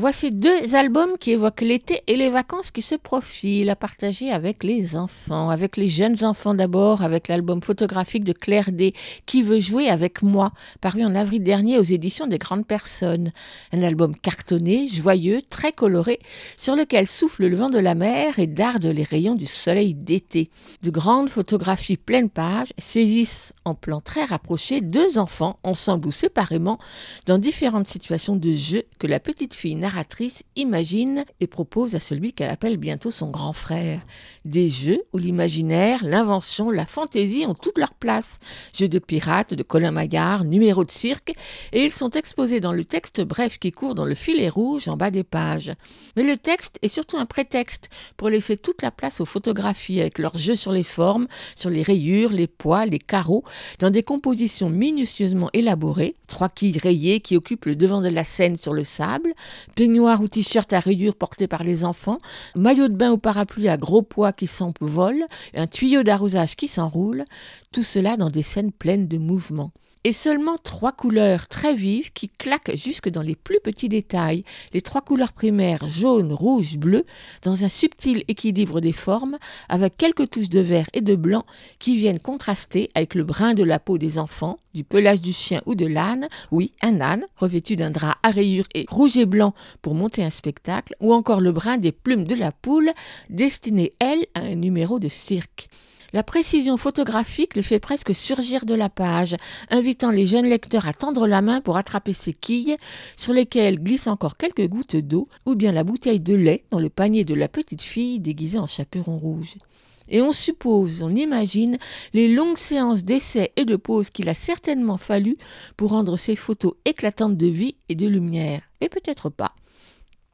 Voici deux albums qui évoquent l'été et les vacances qui se profilent à partager avec les enfants, avec les jeunes enfants d'abord, avec l'album photographique de Claire D, Qui veut jouer avec moi, paru en avril dernier aux éditions des Grandes Personnes. Un album cartonné, joyeux, très coloré, sur lequel souffle le vent de la mer et darde les rayons du soleil d'été. De grandes photographies pleines pages saisissent en plan très rapproché deux enfants, ensemble ou séparément, dans différentes situations de jeu que la petite fille narratrice imagine et propose à celui qu'elle appelle bientôt son grand frère. Des jeux où l'imaginaire, l'invention, la fantaisie ont toute leur place. Jeux de pirates, de Colin Maillard, numéros de cirque, et ils sont exposés dans le texte bref qui court dans le filet rouge en bas des pages. Mais le texte est surtout un prétexte pour laisser toute la place aux photographies avec leurs jeux sur les formes, sur les rayures, les poids, les carreaux, dans des compositions minutieusement élaborées, trois quilles rayées qui occupent le devant de la scène sur le sable, peignoir ou t-shirt à rayures porté par les enfants, maillot de bain ou parapluie à gros poids qui s'envole, un tuyau d'arrosage qui s'enroule, tout cela dans des scènes pleines de mouvements. Et seulement trois couleurs très vives qui claquent jusque dans les plus petits détails, les trois couleurs primaires jaune, rouge, bleu, dans un subtil équilibre des formes, avec quelques touches de vert et de blanc qui viennent contraster avec le brun de la peau des enfants, du pelage du chien ou de l'âne, oui, un âne, revêtu d'un drap à rayures et rouge et blanc pour monter un spectacle, ou encore le brun des plumes de la poule, destinée, elle, à un numéro de cirque. La précision photographique le fait presque surgir de la page, invitant les jeunes lecteurs à tendre la main pour attraper ces quilles, sur lesquelles glissent encore quelques gouttes d'eau, ou bien la bouteille de lait dans le panier de la petite fille déguisée en chaperon rouge. Et on suppose, on imagine, les longues séances d'essais et de pause qu'il a certainement fallu pour rendre ces photos éclatantes de vie et de lumière. Et peut-être pas.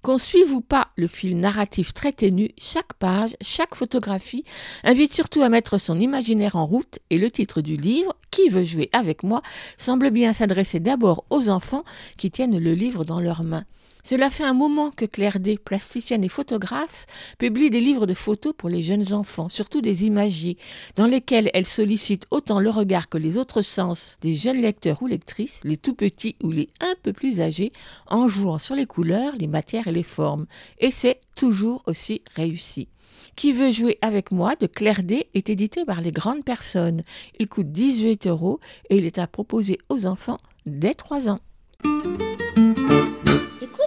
Qu'on suive ou pas le fil narratif très ténu, chaque page, chaque photographie invite surtout à mettre son imaginaire en route et le titre du livre, Qui veut jouer avec moi, semble bien s'adresser d'abord aux enfants qui tiennent le livre dans leurs mains. Cela fait un moment que Claire D, plasticienne et photographe, publie des livres de photos pour les jeunes enfants, surtout des imagiers, dans lesquels elle sollicite autant le regard que les autres sens des jeunes lecteurs ou lectrices, les tout petits ou les un peu plus âgés, en jouant sur les couleurs, les matières et les formes. Et c'est toujours aussi réussi. Qui veut jouer avec moi de Claire D est édité par les grandes personnes. Il coûte 18 euros et il est à proposer aux enfants dès 3 ans.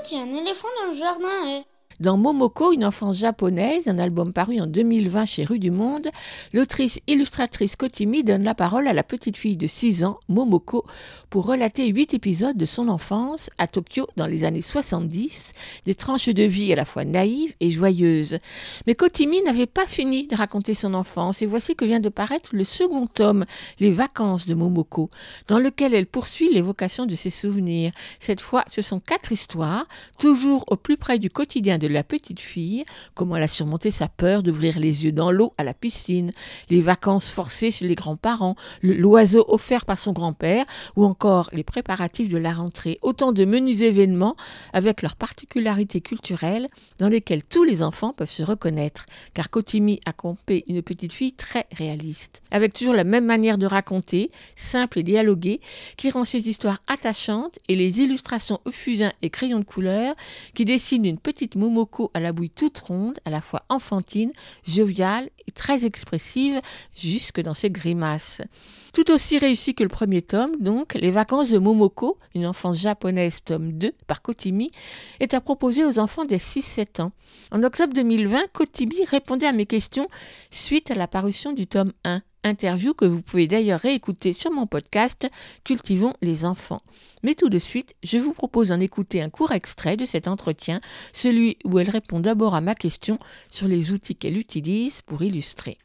Y a un éléphant dans le jardin. eh. Dans Momoko, une enfance japonaise, un album paru en 2020 chez Rue du Monde, l'autrice illustratrice Kotimi donne la parole à la petite fille de 6 ans, Momoko, pour relater huit épisodes de son enfance à Tokyo dans les années 70, des tranches de vie à la fois naïves et joyeuses. Mais Kotimi n'avait pas fini de raconter son enfance et voici que vient de paraître le second tome, Les vacances de Momoko, dans lequel elle poursuit l'évocation de ses souvenirs. Cette fois, ce sont quatre histoires, toujours au plus près du quotidien de la petite fille, comment elle a surmonté sa peur d'ouvrir les yeux dans l'eau à la piscine, les vacances forcées chez les grands-parents, l'oiseau offert par son grand-père, ou encore les préparatifs de la rentrée. Autant de menus événements avec leurs particularités culturelles dans lesquelles tous les enfants peuvent se reconnaître, car Kotimi a une petite fille très réaliste, avec toujours la même manière de raconter, simple et dialoguée, qui rend ses histoires attachantes et les illustrations au fusain et crayons de couleur qui dessinent une petite Momoko à la bouille toute ronde, à la fois enfantine, joviale et très expressive, jusque dans ses grimaces. Tout aussi réussi que le premier tome, donc, Les vacances de Momoko, une enfance japonaise, tome 2, par Kotimi, est à proposer aux enfants des 6-7 ans. En octobre 2020, Kotimi répondait à mes questions suite à la parution du tome 1 interview que vous pouvez d'ailleurs réécouter sur mon podcast Cultivons les enfants. Mais tout de suite, je vous propose d'en écouter un court extrait de cet entretien, celui où elle répond d'abord à ma question sur les outils qu'elle utilise pour illustrer.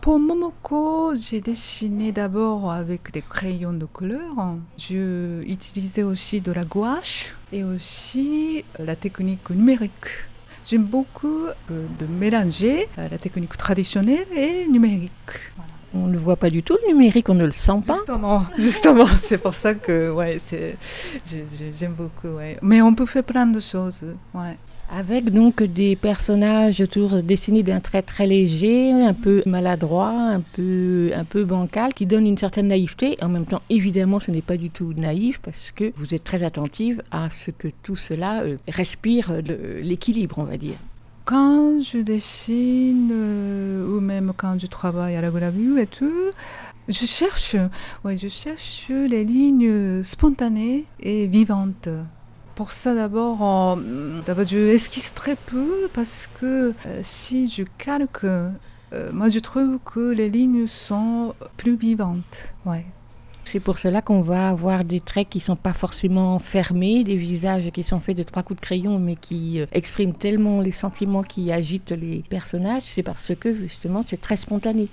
Pour Momoko, j'ai dessiné d'abord avec des crayons de couleur. Je utilisais aussi de la gouache et aussi la technique numérique. J'aime beaucoup euh, de mélanger euh, la technique traditionnelle et numérique. On ne voit pas du tout le numérique, on ne le sent pas. Justement, justement, c'est pour ça que ouais, j'aime beaucoup. Ouais. Mais on peut faire plein de choses. Ouais. Avec donc des personnages toujours dessinés d'un trait très léger, un peu maladroit, un peu, un peu bancal, qui donne une certaine naïveté. En même temps, évidemment, ce n'est pas du tout naïf parce que vous êtes très attentive à ce que tout cela euh, respire l'équilibre, on va dire. Quand je dessine euh, ou même quand je travaille à la gravure et tout, je cherche, ouais, je cherche les lignes spontanées et vivantes. Pour ça, d'abord, euh, d'abord, je esquisse très peu parce que euh, si je calque, euh, moi je trouve que les lignes sont plus vivantes. Ouais. C'est pour cela qu'on va avoir des traits qui ne sont pas forcément fermés, des visages qui sont faits de trois coups de crayon, mais qui euh, expriment tellement les sentiments qui agitent les personnages. C'est parce que justement, c'est très spontané.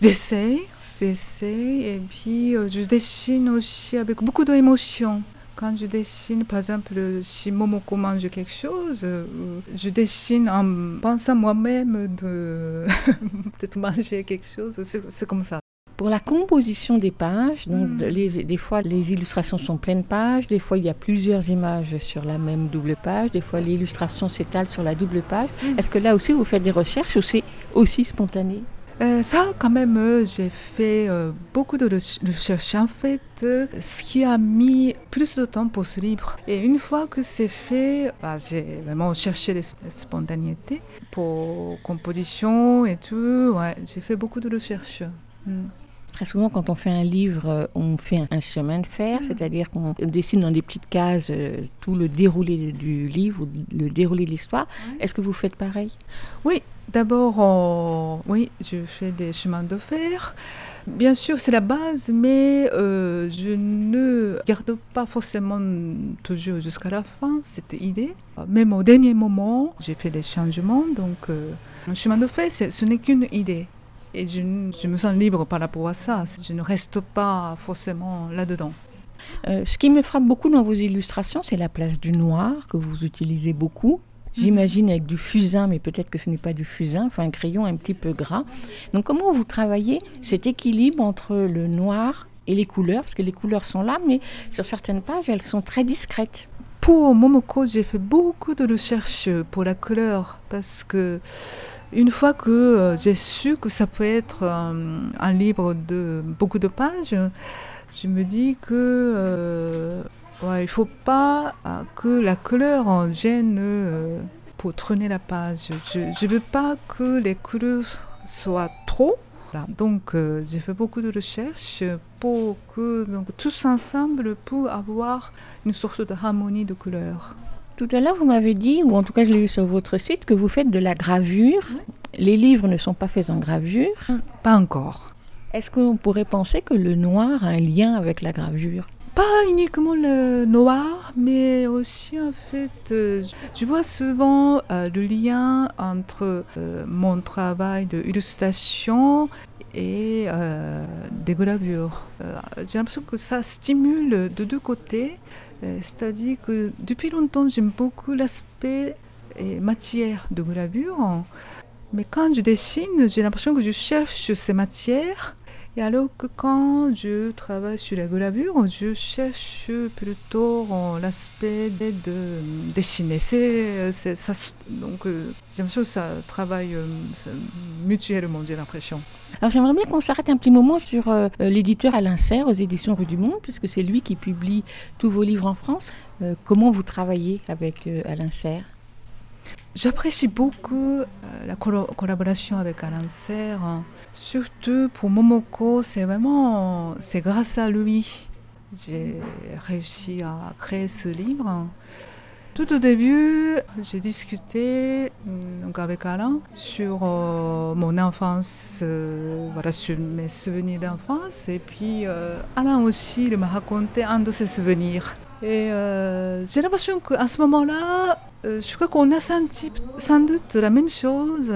J'essaie, j'essaie, et puis je dessine aussi avec beaucoup d'émotion. Quand je dessine, par exemple, si Momoko mange quelque chose, euh, je dessine en pensant moi-même de peut-être manger quelque chose. C'est comme ça. Pour la composition des pages, donc les- des fois les illustrations sont pleines pages, des fois il y a plusieurs images sur la même double page, des fois l'illustration s'étale sur la double page. Est-ce que là aussi vous faites des recherches ou c'est aussi spontané? Euh, ça, quand même, euh, j'ai fait euh, beaucoup de recherches. En fait, ce qui a mis plus de temps pour ce livre. Et une fois que c'est fait, bah, j'ai vraiment cherché la spontanéité pour composition et tout. J'ai fait beaucoup de recherches. Hmm. Très souvent, quand on fait un livre, on fait un chemin de fer, mm. c'est-à-dire qu'on dessine dans des petites cases tout le déroulé du livre, le déroulé de l'histoire. Est-ce que vous faites pareil? Oui, D'abord, oui, je fais des chemins de fer. Bien sûr, c'est la base, mais euh, je ne garde pas forcément toujours jusqu'à la fin cette idée. Même au dernier moment, j'ai fait des changements. Donc, euh, un chemin de fer, ce n'est qu'une idée. Et je, je, me sens libre par rapport à ça. Je ne reste pas forcément là-dedans. Euh, ce qui me frappe beaucoup dans vos illustrations, c'est la place du noir que vous utilisez beaucoup. J'imagine avec du fusain, mais peut-être que ce n'est pas du fusain, enfin un crayon un petit peu gras. Donc comment vous travaillez cet équilibre entre le noir et les couleurs? Parce que les couleurs sont là, mais sur certaines pages, elles sont très discrètes. Pour Momoko, j'ai fait beaucoup de recherches pour la couleur parce que une fois que euh, j'ai su que ça peut être un, livre de beaucoup de pages, je me dis que euh, il faut pas euh, que la couleur en gêne euh, pour traîner la page. Je ne veux pas que les couleurs soient trop. Donc, euh, j'ai fait beaucoup de recherches pour que donc, tous ensemble pour avoir une sorte de harmonie de couleurs. Tout à l'heure, vous m'avez dit, ou en tout cas je l'ai vu sur votre site, que vous faites de la gravure. Les livres ne sont pas faits en gravure. Pas encore. Est-ce qu'on pourrait penser que le noir a un lien avec la gravure? Pas uniquement le noir, mais aussi en fait, euh, je vois souvent euh, le lien entre euh, mon travail d'illustration et des gravures. J'ai l'impression que ça stimule de deux côtés, c'est-à-dire que depuis longtemps j'aime beaucoup l'aspect et matière de gravure, mais quand je dessine, j'ai l'impression que je cherche ces matières et alors que quand je travaille sur la gravure, je cherche plutôt l'aspect de dessiner. C'est, donc, euh, j'ai l'impression que ça travaille euh, mutuellement, j'ai l'impression. Alors j'aimerais bien qu'on s'arrête un petit moment sur euh, l'éditeur Alain Serre aux éditions Rue du Monde, puisque c'est lui qui publie tous vos livres en France. comment vous travaillez avec Alain Serre? J'apprécie beaucoup euh, la collaboration avec Alain Serre. Hein. Surtout pour Momoko, c'est vraiment c'est grâce à lui j'ai réussi à créer ce livre. Tout au début, j'ai discuté mm, donc avec Alain sur euh, mon enfance, euh, voilà, sur mes souvenirs d'enfance. Et puis Alain aussi, il m'a raconté un de ses souvenirs. Et j'ai l'impression qu'à ce moment-là, euh, je crois qu'on a senti sans doute la même chose.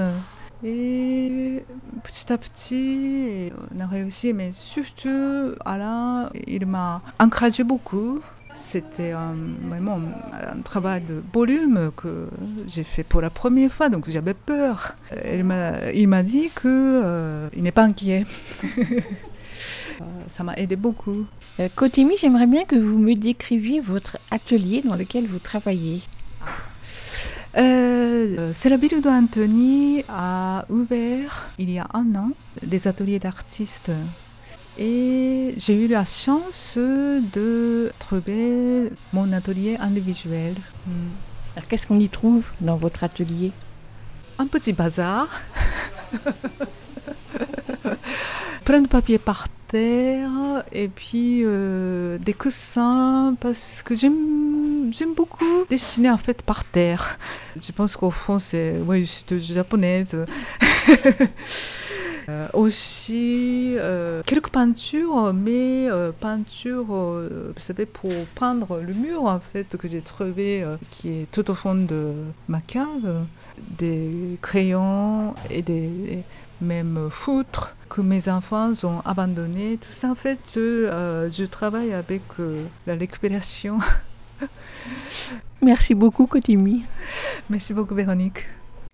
Et petit à petit, on a réussi, mais surtout, Alain, il m'a encouragé beaucoup. C'était vraiment un travail de volume que j'ai fait pour la première fois, donc j'avais peur. Il m'a dit qu'il euh, n'est pas inquiet. Ça m'a aidé beaucoup. Euh, Kotimi, j'aimerais bien que vous me décriviez votre atelier dans lequel vous travaillez. Euh, c'est la ville d'Anthony a ouvert il y a un an des ateliers d'artistes. Et j'ai eu la chance de trouver mon atelier individuel. Hmm. Alors qu'est-ce qu'on y trouve dans votre atelier? Un petit bazar. Plein de papier par terre et puis euh, des coussins parce que j'aime j'aime beaucoup dessiner en fait par terre. Je pense qu'au fond c'est oui je suis japonaise. Euh, aussi euh, quelques peintures, mais peintures, vous savez, pour peindre le mur en fait que j'ai trouvé qui est tout au fond de ma cave, des crayons et des même foutres que mes enfants ont abandonné. Tout ça, en fait, je, euh, travaille avec euh, la récupération. Merci beaucoup, Kotimi. Merci beaucoup, Véronique.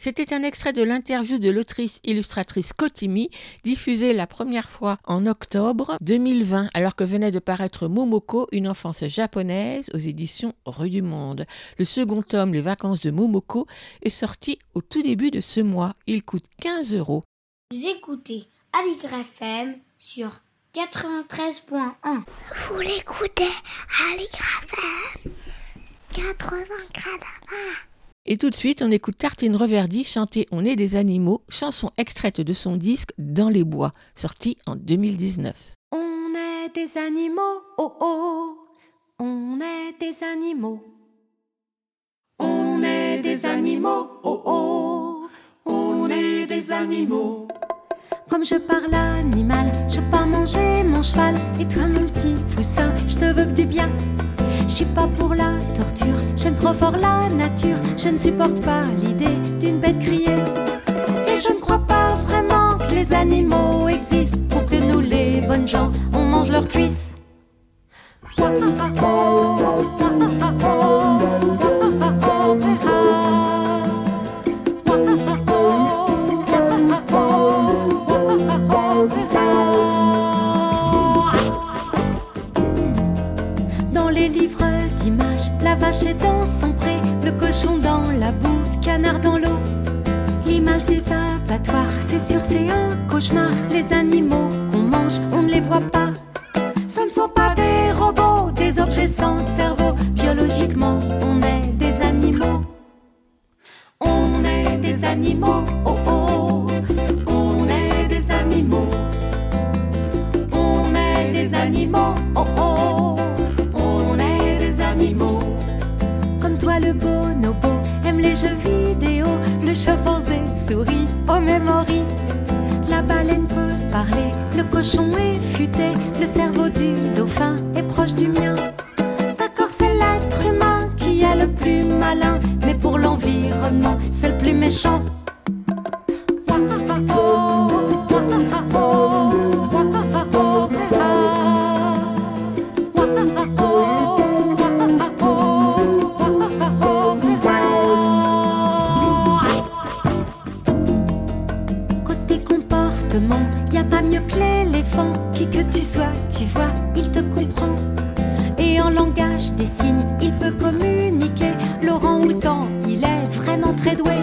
C'était un extrait de l'interview de l'autrice illustratrice Kotimi, diffusée la première fois en octobre 2020, alors que venait de paraître Momoko, une enfance japonaise, aux éditions Rue du Monde. Le second tome, Les vacances de Momoko, est sorti au tout début de ce mois. Il coûte 15 euros. Vous écoutez sur 93.1. Vous l'écoutez Aligre FM 93.1. Et tout de suite, on écoute Tartine Reverdy chanter On est des animaux, chanson extraite de son disque Dans les bois, sorti en 2019. On est des animaux, oh oh, on est des animaux. On est des animaux, oh oh, on est des animaux. Comme je parle animal, je pars manger mon cheval. Et toi, mon petit poussin, je te veux que du bien. Je suis pas pour la torture, j'aime trop fort la nature. Je ne supporte pas l'idée d'une bête criée. Et je ne crois pas vraiment que les animaux existent pour que nous, les bonnes gens, on mange leurs cuisses. Dans son pré, le cochon dans la boue, le canard dans l'eau. L'image des abattoirs, c'est sûr, c'est un cauchemar. Les animaux qu'on mange, on ne les voit pas. Ce ne sont pas des robots, des objets sans cerveau. Biologiquement, on est des animaux. On est des animaux, oh oh. On est des animaux. On est des animaux, oh oh. Le bonobo aime les jeux vidéo. Le chimpanzé sourit au memory. La baleine peut parler, le cochon est futé. Le cerveau du dauphin est proche du mien. D'accord, c'est l'être humain qui est le plus malin. Mais pour l'environnement, c'est le plus méchant. Des signes, il peut communiquer. Laurent Houtan, il est vraiment très doué.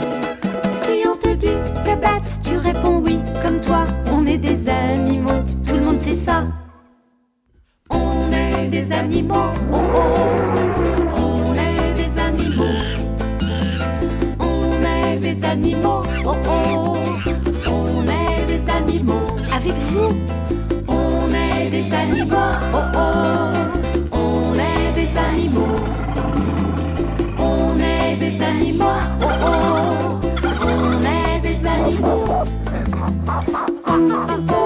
Si on te dit t'es bête, tu réponds oui. Comme toi, on est des animaux, tout le monde sait ça. On est des animaux, oh Oh, oh, oh, oh, oh.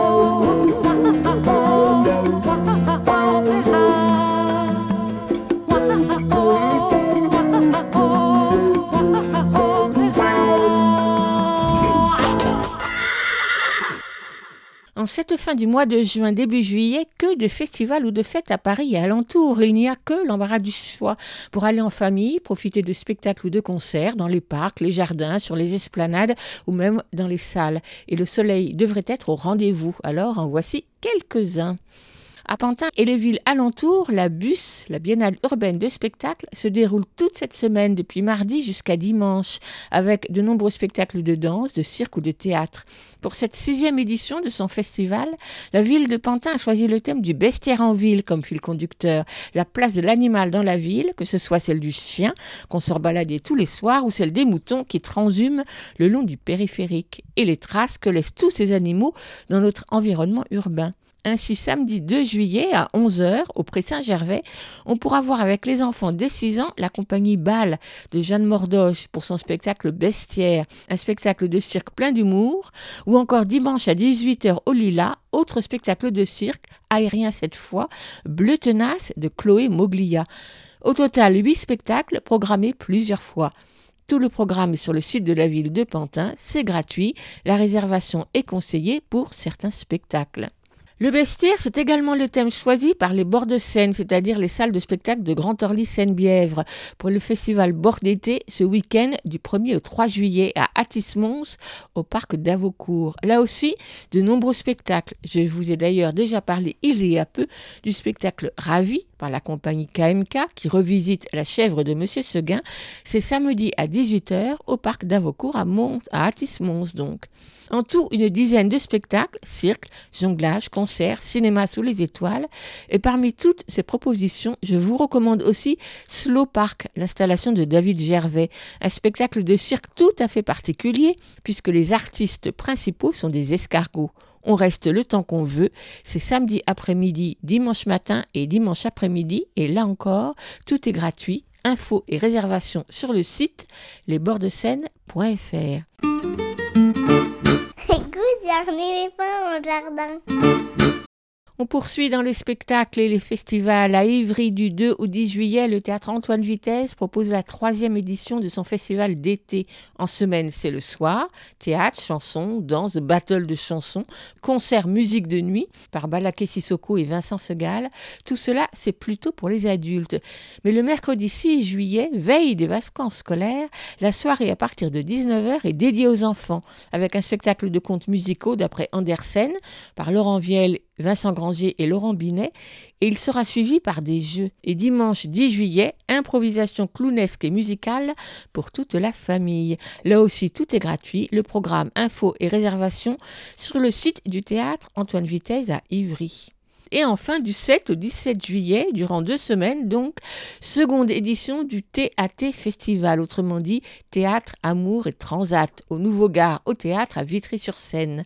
Cette fin du mois de juin, début juillet, que de festivals ou de fêtes à Paris et alentour. Il n'y a que l'embarras du choix pour aller en famille, profiter de spectacles ou de concerts dans les parcs, les jardins, sur les esplanades ou même dans les salles. Et le soleil devrait être au rendez-vous. Alors en voici quelques-uns. À Pantin et les villes alentours, la BUS, la Biennale urbaine de spectacle, se déroule toute cette semaine depuis mardi jusqu'à dimanche, avec de nombreux spectacles de danse, de cirque ou de théâtre. Pour cette sixième édition de son festival, la ville de Pantin a choisi le thème du bestiaire en ville comme fil conducteur, la place de l'animal dans la ville, que ce soit celle du chien, qu'on sort balader tous les soirs, ou celle des moutons qui transhument le long du périphérique, et les traces que laissent tous ces animaux dans notre environnement urbain. Ainsi, samedi 2 juillet à 11h au Pré Saint-Gervais, on pourra voir avec les enfants dès 6 ans la compagnie Bâle de Jeanne Mordoche pour son spectacle Bestiaire, un spectacle de cirque plein d'humour, ou encore dimanche à 18h au Lila, autre spectacle de cirque, aérien cette fois, Bleu Tenace de Chloé Moglia. Au total, 8 spectacles programmés plusieurs fois. Tout le programme est sur le site de la ville de Pantin, c'est gratuit, la réservation est conseillée pour certains spectacles. Le bestiaire, c'est également le thème choisi par les bords de Seine, c'est-à-dire les salles de spectacle de Grand Orly Seine-Bièvre, pour le festival Bord d'été ce week-end du 1er au 3 juillet à Atis-Mons, au parc d'Avocourt. Là aussi, de nombreux spectacles. Je vous ai d'ailleurs déjà parlé il y a peu du spectacle Ravi par la compagnie KMK qui revisite La chèvre de Monsieur Seguin. C'est samedi à 18h au parc d'Avocourt à, Atis-Mons donc. En tout, une dizaine de spectacles, cirque, jonglage, concerts, cinéma sous les étoiles. Et parmi toutes ces propositions, je vous recommande aussi Slow Park, l'installation de David Gervais, un spectacle de cirque tout à fait particulier puisque les artistes principaux sont des escargots. On reste le temps qu'on veut. C'est samedi après-midi, dimanche matin et dimanche après-midi. Et là encore, tout est gratuit. Infos et réservations sur le site lesbordsdescène.fr. Écoute, j'en ai pas au jardin. On poursuit dans les spectacles et les festivals. À Ivry, du 2 au 10 juillet, le théâtre Antoine Vitesse propose la troisième édition de son festival d'été. En semaine, c'est le soir. Théâtre, chansons, danse, battle de chansons, concert, musique de nuit par Balaké Sissoko et Vincent Segal. Tout cela, c'est plutôt pour les adultes. Mais le mercredi 6 juillet, veille des vacances scolaires, la soirée à partir de 19h est dédiée aux enfants, avec un spectacle de contes musicaux d'après Andersen par Laurent Viel Vincent Granger et Laurent Binet, et il sera suivi par des jeux. Et dimanche 10 juillet, improvisation clownesque et musicale pour toute la famille. Là aussi, tout est gratuit. Le programme info et réservation sur le site du théâtre Antoine Vitesse à Ivry. Et enfin, du 7 au 17 juillet, durant deux semaines, donc, seconde édition du TAT Festival, autrement dit Théâtre, Amour et Transat, au Nouveau Gare au théâtre à Vitry-sur-Seine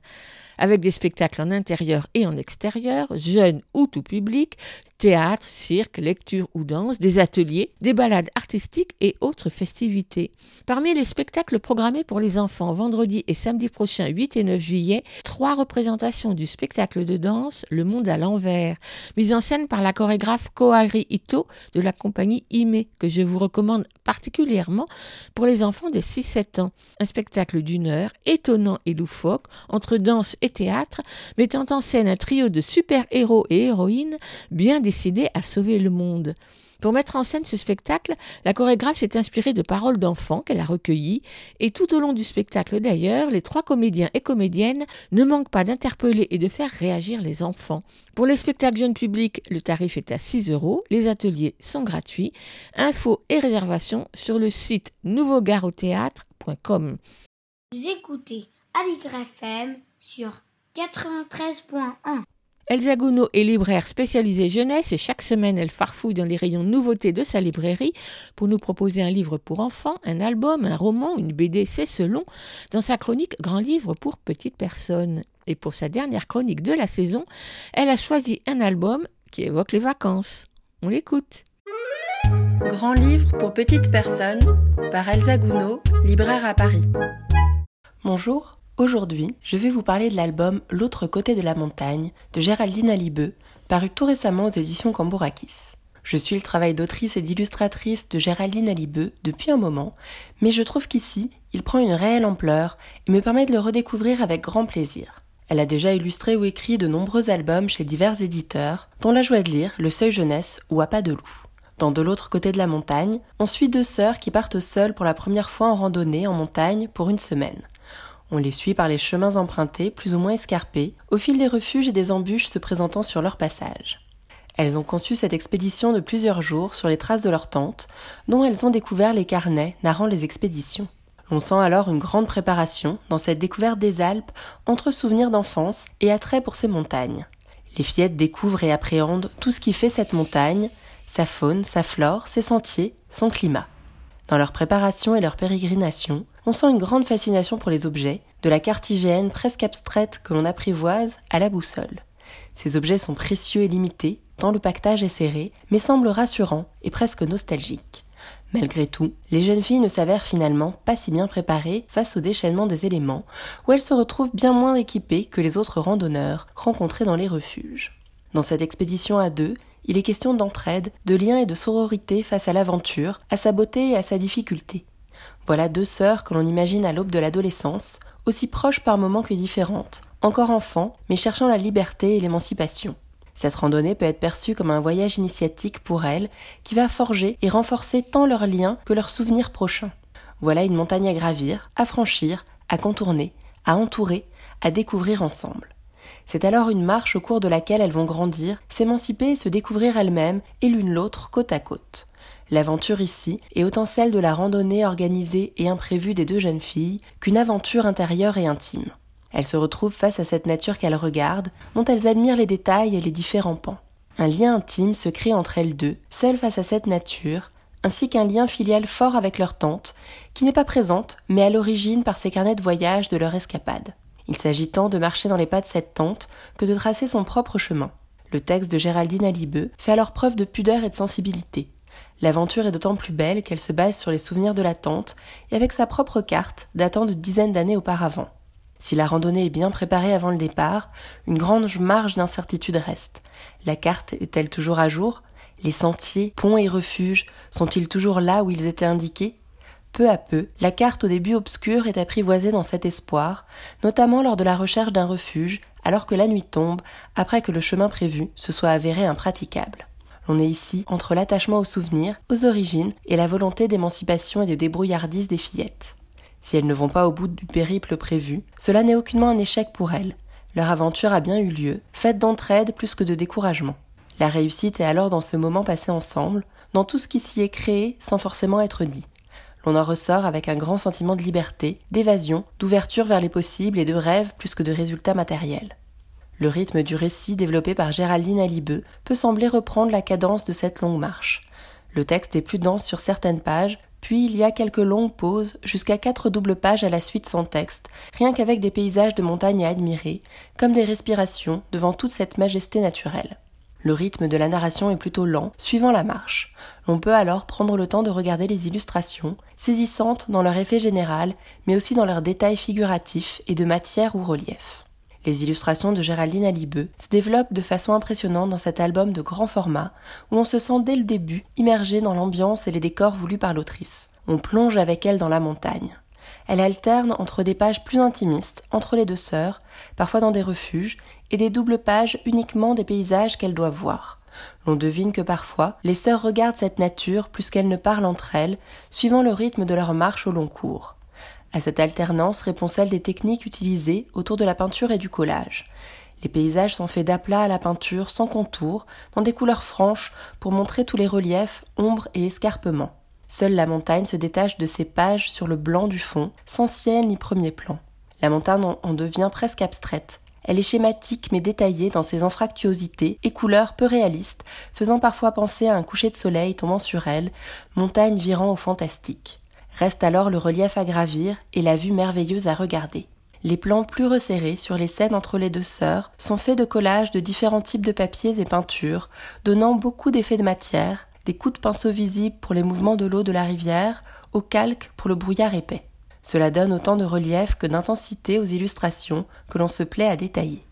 avec des spectacles en intérieur et en extérieur, jeunes ou tout public, théâtre, cirque, lecture ou danse, des ateliers, des balades artistiques et autres festivités. Parmi les spectacles programmés pour les enfants vendredi et samedi prochain 8 et 9 juillet, trois représentations du spectacle de danse Le Monde à l'envers, mise en scène par la chorégraphe Kohari Ito de la compagnie Ime, que je vous recommande particulièrement pour les enfants de 6-7 ans. Un spectacle d'une heure, étonnant et loufoque, entre danse et théâtre, mettant en scène un trio de super-héros et héroïnes bien décidés à sauver le monde. Pour mettre en scène ce spectacle, la chorégraphe s'est inspirée de paroles d'enfants qu'elle a recueillies, et tout au long du spectacle d'ailleurs, les trois comédiens et comédiennes ne manquent pas d'interpeller et de faire réagir les enfants. Pour les spectacles jeunes publics, le tarif est à 6 euros, les ateliers sont gratuits. Infos et réservations sur le site nouveaugareautheatre.com. Vous écoutez Aligre FM sur 93.1. Elsa Gounod est libraire spécialisée jeunesse et chaque semaine elle farfouille dans les rayons nouveautés de sa librairie pour nous proposer un livre pour enfants, un album, un roman, une BD, c'est selon, dans sa chronique Grand livre pour petites personnes. Et pour sa dernière chronique de la saison, elle a choisi un album qui évoque les vacances. On l'écoute. Grand livre pour petites personnes par Elsa Gounod, libraire à Paris. Bonjour, Aujourd'hui, je vais vous parler de l'album L'autre côté de la montagne de Géraldine Alibeux, paru tout récemment aux éditions Cambourakis. Je suis le travail d'autrice et d'illustratrice de Géraldine Alibeux depuis un moment, mais je trouve qu'ici, il prend une réelle ampleur et me permet de le redécouvrir avec grand plaisir. Elle a déjà illustré ou écrit de nombreux albums chez divers éditeurs, dont La joie de lire, Le seuil jeunesse ou À pas de loup. Dans De l'autre côté de la montagne, on suit deux sœurs qui partent seules pour la première fois en randonnée en montagne pour une semaine. On les suit par les chemins empruntés, plus ou moins escarpés, au fil des refuges et des embûches se présentant sur leur passage. Elles ont conçu cette expédition de plusieurs jours sur les traces de leur tante, dont elles ont découvert les carnets narrant les expéditions. On sent alors une grande préparation dans cette découverte des Alpes entre souvenirs d'enfance et attrait pour ces montagnes. Les fillettes découvrent et appréhendent tout ce qui fait cette montagne, sa faune, sa flore, ses sentiers, son climat. Dans leur préparation et leur pérégrination, on sent une grande fascination pour les objets, de la cartigène presque abstraite que l'on apprivoise à la boussole. Ces objets sont précieux et limités, tant le pactage est serré, mais semblent rassurants et presque nostalgiques. Malgré tout, les jeunes filles ne s'avèrent finalement pas si bien préparées face au déchaînement des éléments, où elles se retrouvent bien moins équipées que les autres randonneurs rencontrés dans les refuges. Dans cette expédition à deux, il est question d'entraide, de lien et de sororité face à l'aventure, à sa beauté et à sa difficulté. Voilà deux sœurs que l'on imagine à l'aube de l'adolescence, aussi proches par moments que différentes, encore enfants, mais cherchant la liberté et l'émancipation. Cette randonnée peut être perçue comme un voyage initiatique pour elles, qui va forger et renforcer tant leurs liens que leurs souvenirs prochains. Voilà une montagne à gravir, à franchir, à contourner, à entourer, à découvrir ensemble. C'est alors une marche au cours de laquelle elles vont grandir, s'émanciper et se découvrir elles-mêmes, et l'une l'autre côte à côte. L'aventure ici est autant celle de la randonnée organisée et imprévue des deux jeunes filles qu'une aventure intérieure et intime. Elles se retrouvent face à cette nature qu'elles regardent, dont elles admirent les détails et les différents pans. Un lien intime se crée entre elles deux, seules face à cette nature, ainsi qu'un lien filial fort avec leur tante, qui n'est pas présente, mais à l'origine par ses carnets de voyage de leur escapade. Il s'agit tant de marcher dans les pas de cette tante que de tracer son propre chemin. Le texte de Géraldine Alibeux fait alors preuve de pudeur et de sensibilité. L'aventure est d'autant plus belle qu'elle se base sur les souvenirs de la tante et avec sa propre carte datant de dizaines d'années auparavant. Si la randonnée est bien préparée avant le départ, une grande marge d'incertitude reste. La carte est-elle toujours à jour? Les sentiers, ponts et refuges sont-ils toujours là où ils étaient indiqués? Peu à peu, la carte au début obscure est apprivoisée dans cet espoir, notamment lors de la recherche d'un refuge, alors que la nuit tombe, après que le chemin prévu se soit avéré impraticable. On est ici entre l'attachement aux souvenirs, aux origines et la volonté d'émancipation et de débrouillardise des fillettes. Si elles ne vont pas au bout du périple prévu, cela n'est aucunement un échec pour elles. Leur aventure a bien eu lieu, faite d'entraide plus que de découragement. La réussite est alors dans ce moment passé ensemble, dans tout ce qui s'y est créé sans forcément être dit. On en ressort avec un grand sentiment de liberté, d'évasion, d'ouverture vers les possibles et de rêve plus que de résultats matériels. Le rythme du récit développé par Géraldine Alibeux peut sembler reprendre la cadence de cette longue marche. Le texte est plus dense sur certaines pages, puis il y a quelques longues pauses, jusqu'à quatre doubles pages à la suite sans texte, rien qu'avec des paysages de montagne à admirer, comme des respirations devant toute cette majesté naturelle. Le rythme de la narration est plutôt lent, suivant la marche. On peut alors prendre le temps de regarder les illustrations, saisissantes dans leur effet général, mais aussi dans leurs détails figuratifs et de matière ou relief. Les illustrations de Géraldine Alibeux se développent de façon impressionnante dans cet album de grand format où l'on se sent dès le début immergé dans l'ambiance et les décors voulus par l'autrice. On plonge avec elle dans la montagne. Elle alterne entre des pages plus intimistes, entre les deux sœurs, parfois dans des refuges, et des doubles pages uniquement des paysages qu'elles doivent voir. L'on devine que parfois, les sœurs regardent cette nature plus qu'elles ne parlent entre elles, suivant le rythme de leur marche au long cours. À cette alternance répond celle des techniques utilisées autour de la peinture et du collage. Les paysages sont faits d'aplats à la peinture sans contour, dans des couleurs franches pour montrer tous les reliefs, ombres et escarpements. Seule la montagne se détache de ces pages sur le blanc du fond, sans ciel ni premier plan. La montagne en devient presque abstraite. Elle est schématique mais détaillée dans ses anfractuosités et couleurs peu réalistes, faisant parfois penser à un coucher de soleil tombant sur elle, montagne virant au fantastique. Reste alors le relief à gravir et la vue merveilleuse à regarder. Les plans plus resserrés sur les scènes entre les deux sœurs sont faits de collages de différents types de papiers et peintures, donnant beaucoup d'effets de matière, des coups de pinceau visibles pour les mouvements de l'eau de la rivière, au calque pour le brouillard épais. Cela donne autant de relief que d'intensité aux illustrations que l'on se plaît à détailler.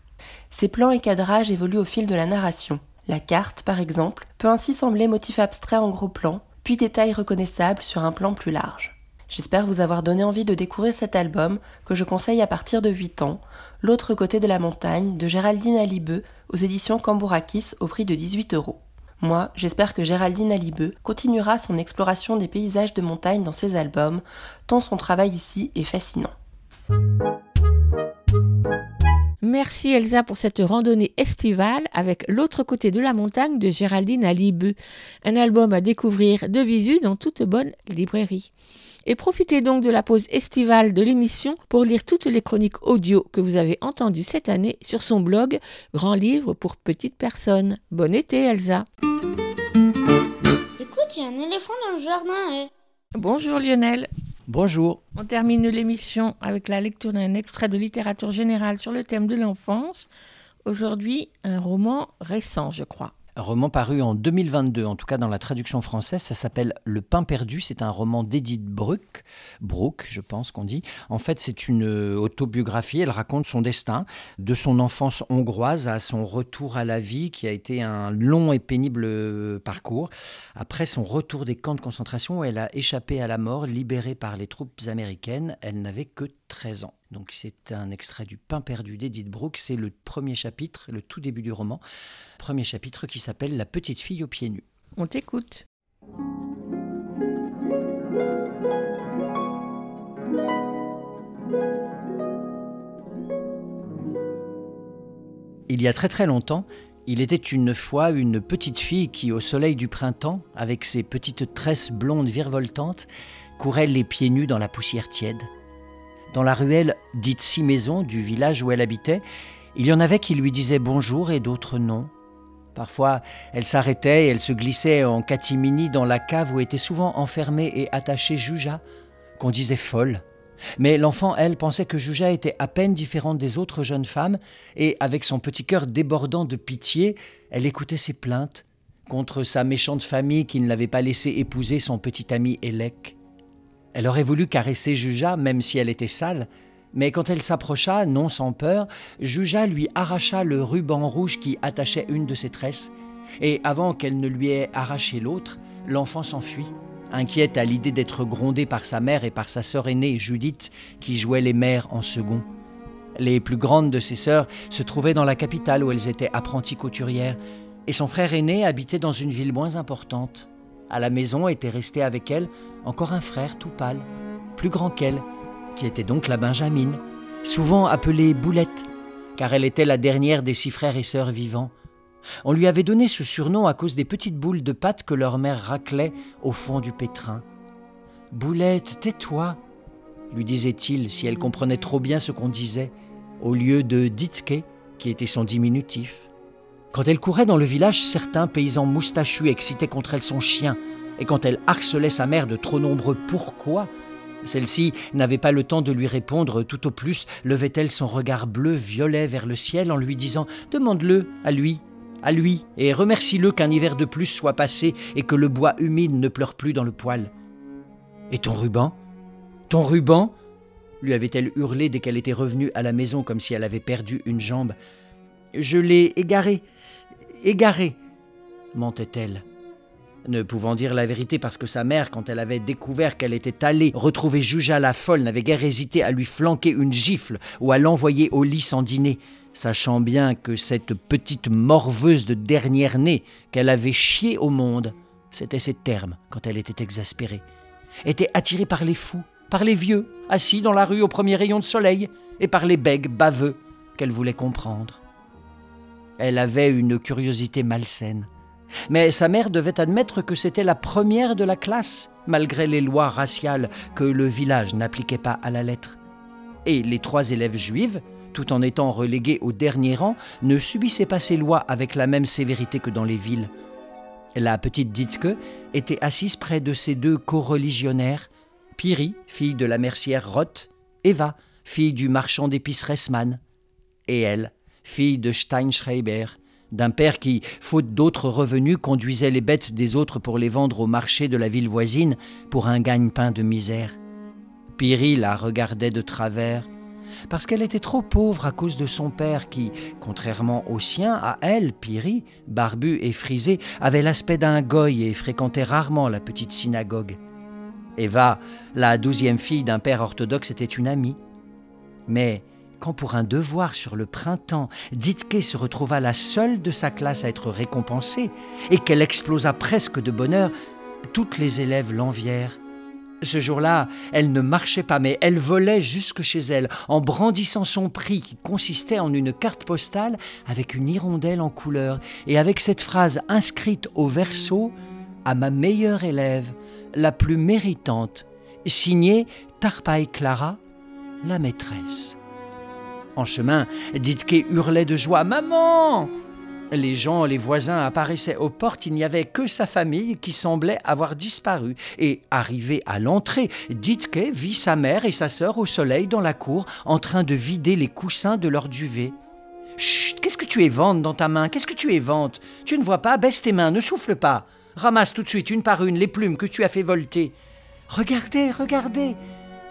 Ces plans et cadrages évoluent au fil de la narration. La carte, par exemple, peut ainsi sembler motif abstrait en gros plan, puis détail reconnaissable sur un plan plus large. J'espère vous avoir donné envie de découvrir cet album que je conseille à partir de 8 ans, L'autre côté de la montagne de Géraldine Alibeux aux éditions Cambourakis au prix de 18 euros. Moi, j'espère que Géraldine Alibeux continuera son exploration des paysages de montagne dans ses albums, tant son travail ici est fascinant. Merci Elsa pour cette randonnée estivale avec L'autre côté de la montagne de Géraldine Alibeux, un album à découvrir de visu dans toute bonne librairie. Et profitez donc de la pause estivale de l'émission pour lire toutes les chroniques audio que vous avez entendues cette année sur son blog Grand Livre pour Petites Personnes. Bon été Elsa. Écoute, il y a un éléphant dans le jardin. Eh. Bonjour Lionel. Bonjour. On termine l'émission avec la lecture d'un extrait de littérature générale sur le thème de l'enfance. Aujourd'hui, un roman récent, je crois. Un roman paru en 2022, en tout cas dans la traduction française, ça s'appelle Le pain perdu. C'est un roman d'Edith Bruck, Brooke, je pense qu'on dit. En fait, c'est une euh, autobiographie. Elle raconte son destin de son enfance hongroise à son retour à la vie, qui a été un long et pénible euh, parcours. Après son retour des camps de concentration, elle a échappé à la mort, libérée par les troupes américaines. Elle n'avait que 13 ans. Donc c'est un extrait du Pain perdu d'Edith Brooke, c'est le premier chapitre, le tout début du roman, premier chapitre qui s'appelle La petite fille aux pieds nus. On t'écoute. Il y a très très longtemps, il était une fois une petite fille qui, au soleil du printemps, avec ses petites tresses blondes virevoltantes, courait les pieds nus dans la poussière tiède. Dans la ruelle dite Six Maisons du village où elle habitait, il y en avait qui lui disaient bonjour et d'autres non. Parfois, elle s'arrêtait et elle se glissait en catimini dans la cave où était souvent enfermée et attachée Juja, qu'on disait folle. Mais l'enfant, elle, pensait que Juja était à peine différente des autres jeunes femmes, et avec son petit cœur débordant de pitié, elle écoutait ses plaintes contre sa méchante famille qui ne l'avait pas laissé épouser son petit ami Élec. Elle aurait voulu caresser Juja, même si elle était sale, mais quand elle s'approcha, non sans peur, Juja lui arracha le ruban rouge qui attachait une de ses tresses, et avant qu'elle ne lui ait arraché l'autre, l'enfant s'enfuit, inquiète à l'idée d'être grondée par sa mère et par sa sœur aînée, Judith, qui jouait les mères en second. Les plus grandes de ses sœurs se trouvaient dans la capitale où elles étaient apprenties couturières, et son frère aîné habitait dans une ville moins importante. À la maison était resté avec elle encore un frère tout pâle, plus grand qu'elle, qui était donc la Benjamine, souvent appelée Boulette, car elle était la dernière des six frères et sœurs vivants. On lui avait donné ce surnom à cause des petites boules de pâte que leur mère raclait au fond du pétrin. Boulette, tais-toi, lui disait-il si elle comprenait trop bien ce qu'on disait, au lieu de Ditke, qui était son diminutif. Quand elle courait dans le village, certains paysans moustachus excitaient contre elle son chien, et quand elle harcelait sa mère de trop nombreux pourquoi, celle-ci n'avait pas le temps de lui répondre, tout au plus levait-elle son regard bleu-violet vers le ciel en lui disant Demande-le à lui, à lui, et remercie-le qu'un hiver de plus soit passé et que le bois humide ne pleure plus dans le poêle. Et ton ruban? Ton ruban? lui avait-elle hurlé dès qu'elle était revenue à la maison comme si elle avait perdu une jambe. Je l'ai égaré, égaré, mentait-elle ne pouvant dire la vérité parce que sa mère, quand elle avait découvert qu'elle était allée retrouver Juja la folle, n'avait guère hésité à lui flanquer une gifle ou à l'envoyer au lit sans dîner, sachant bien que cette petite morveuse de dernière née qu'elle avait chiée au monde, c'était ses termes quand elle était exaspérée, était attirée par les fous, par les vieux, assis dans la rue au premier rayon de soleil, et par les bègues baveux qu'elle voulait comprendre. Elle avait une curiosité malsaine mais sa mère devait admettre que c'était la première de la classe, malgré les lois raciales que le village n'appliquait pas à la lettre. Et les trois élèves juives, tout en étant relégués au dernier rang, ne subissaient pas ces lois avec la même sévérité que dans les villes. La petite Ditke était assise près de ses deux co-religionnaires, Piri, fille de la mercière Roth, Eva, fille du marchand d'épices Ressmann, et elle, fille de Steinschreiber, d'un père qui, faute d'autres revenus, conduisait les bêtes des autres pour les vendre au marché de la ville voisine pour un gagne-pain de misère. Piri la regardait de travers, parce qu'elle était trop pauvre à cause de son père qui, contrairement au sien, à elle, Piri, barbu et frisé, avait l'aspect d'un goy et fréquentait rarement la petite synagogue. Eva, la douzième fille d'un père orthodoxe, était une amie. Mais quand pour un devoir sur le printemps, Ditke se retrouva la seule de sa classe à être récompensée, et qu'elle explosa presque de bonheur, toutes les élèves l'envièrent. Ce jour-là, elle ne marchait pas, mais elle volait jusque chez elle, en brandissant son prix qui consistait en une carte postale avec une hirondelle en couleur, et avec cette phrase inscrite au verso À ma meilleure élève, la plus méritante, signée Tarpaï Clara, la maîtresse. En chemin, Ditke hurlait de joie Maman les gens, les voisins apparaissaient aux portes, il n'y avait que sa famille qui semblait avoir disparu. Et arrivé à l'entrée, Ditke vit sa mère et sa sœur au soleil dans la cour, en train de vider les coussins de leur duvet. Chut, qu'est-ce que tu éventes dans ta main? Qu'est-ce que tu éventes Tu ne vois pas? Baisse tes mains, ne souffle pas. Ramasse tout de suite, une par une, les plumes que tu as fait volter. Regardez, regardez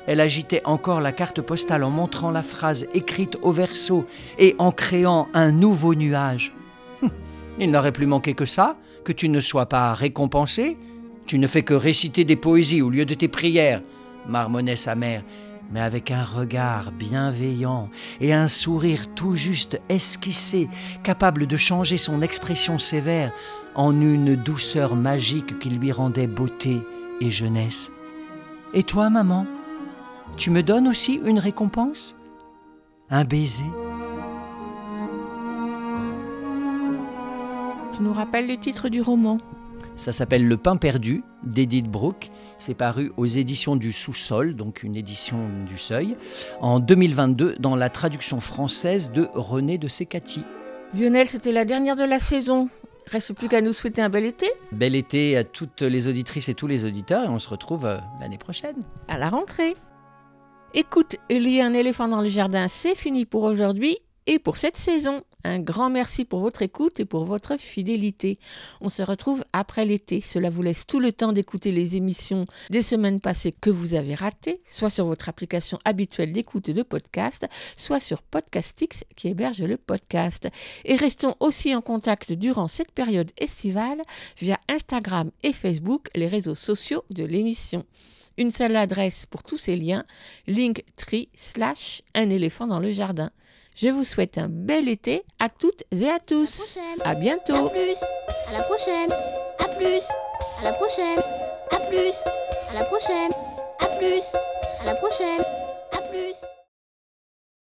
elle agitait encore la carte postale en montrant la phrase écrite au verso et en créant un nouveau nuage. Il n'aurait plus manqué que ça, que tu ne sois pas récompensé. Tu ne fais que réciter des poésies au lieu de tes prières, marmonnait sa mère, mais avec un regard bienveillant et un sourire tout juste esquissé, capable de changer son expression sévère en une douceur magique qui lui rendait beauté et jeunesse. Et toi, maman? Tu me donnes aussi une récompense? Un baiser Tu nous rappelles le titre du roman? Ça s'appelle Le pain perdu d'Edith Brooke. C'est paru aux éditions du Sous-sol, donc une édition du Seuil, en 2022 dans la traduction française de René de Secati. Lionel, c'était la dernière de la saison. Reste plus qu'à nous souhaiter un bel été. Bel été à toutes les auditrices et tous les auditeurs et on se retrouve euh, l'année prochaine. À la rentrée. Écoute, il y a un éléphant dans le jardin, c'est fini pour aujourd'hui et pour cette saison. Un grand merci pour votre écoute et pour votre fidélité. On se retrouve après l'été. Cela vous laisse tout le temps d'écouter les émissions des semaines passées que vous avez ratées, soit sur votre application habituelle d'écoute de podcast, soit sur Podcastix qui héberge le podcast. Et restons aussi en contact durant cette période estivale via Instagram et Facebook, les réseaux sociaux de l'émission. Une seule adresse pour tous ces liens, linktree slash un éléphant dans le jardin. Je vous souhaite un bel été à toutes et à tous. À, bientôt. À plus. À la prochaine. À plus. À la prochaine. À plus. À la prochaine. À plus. À la prochaine.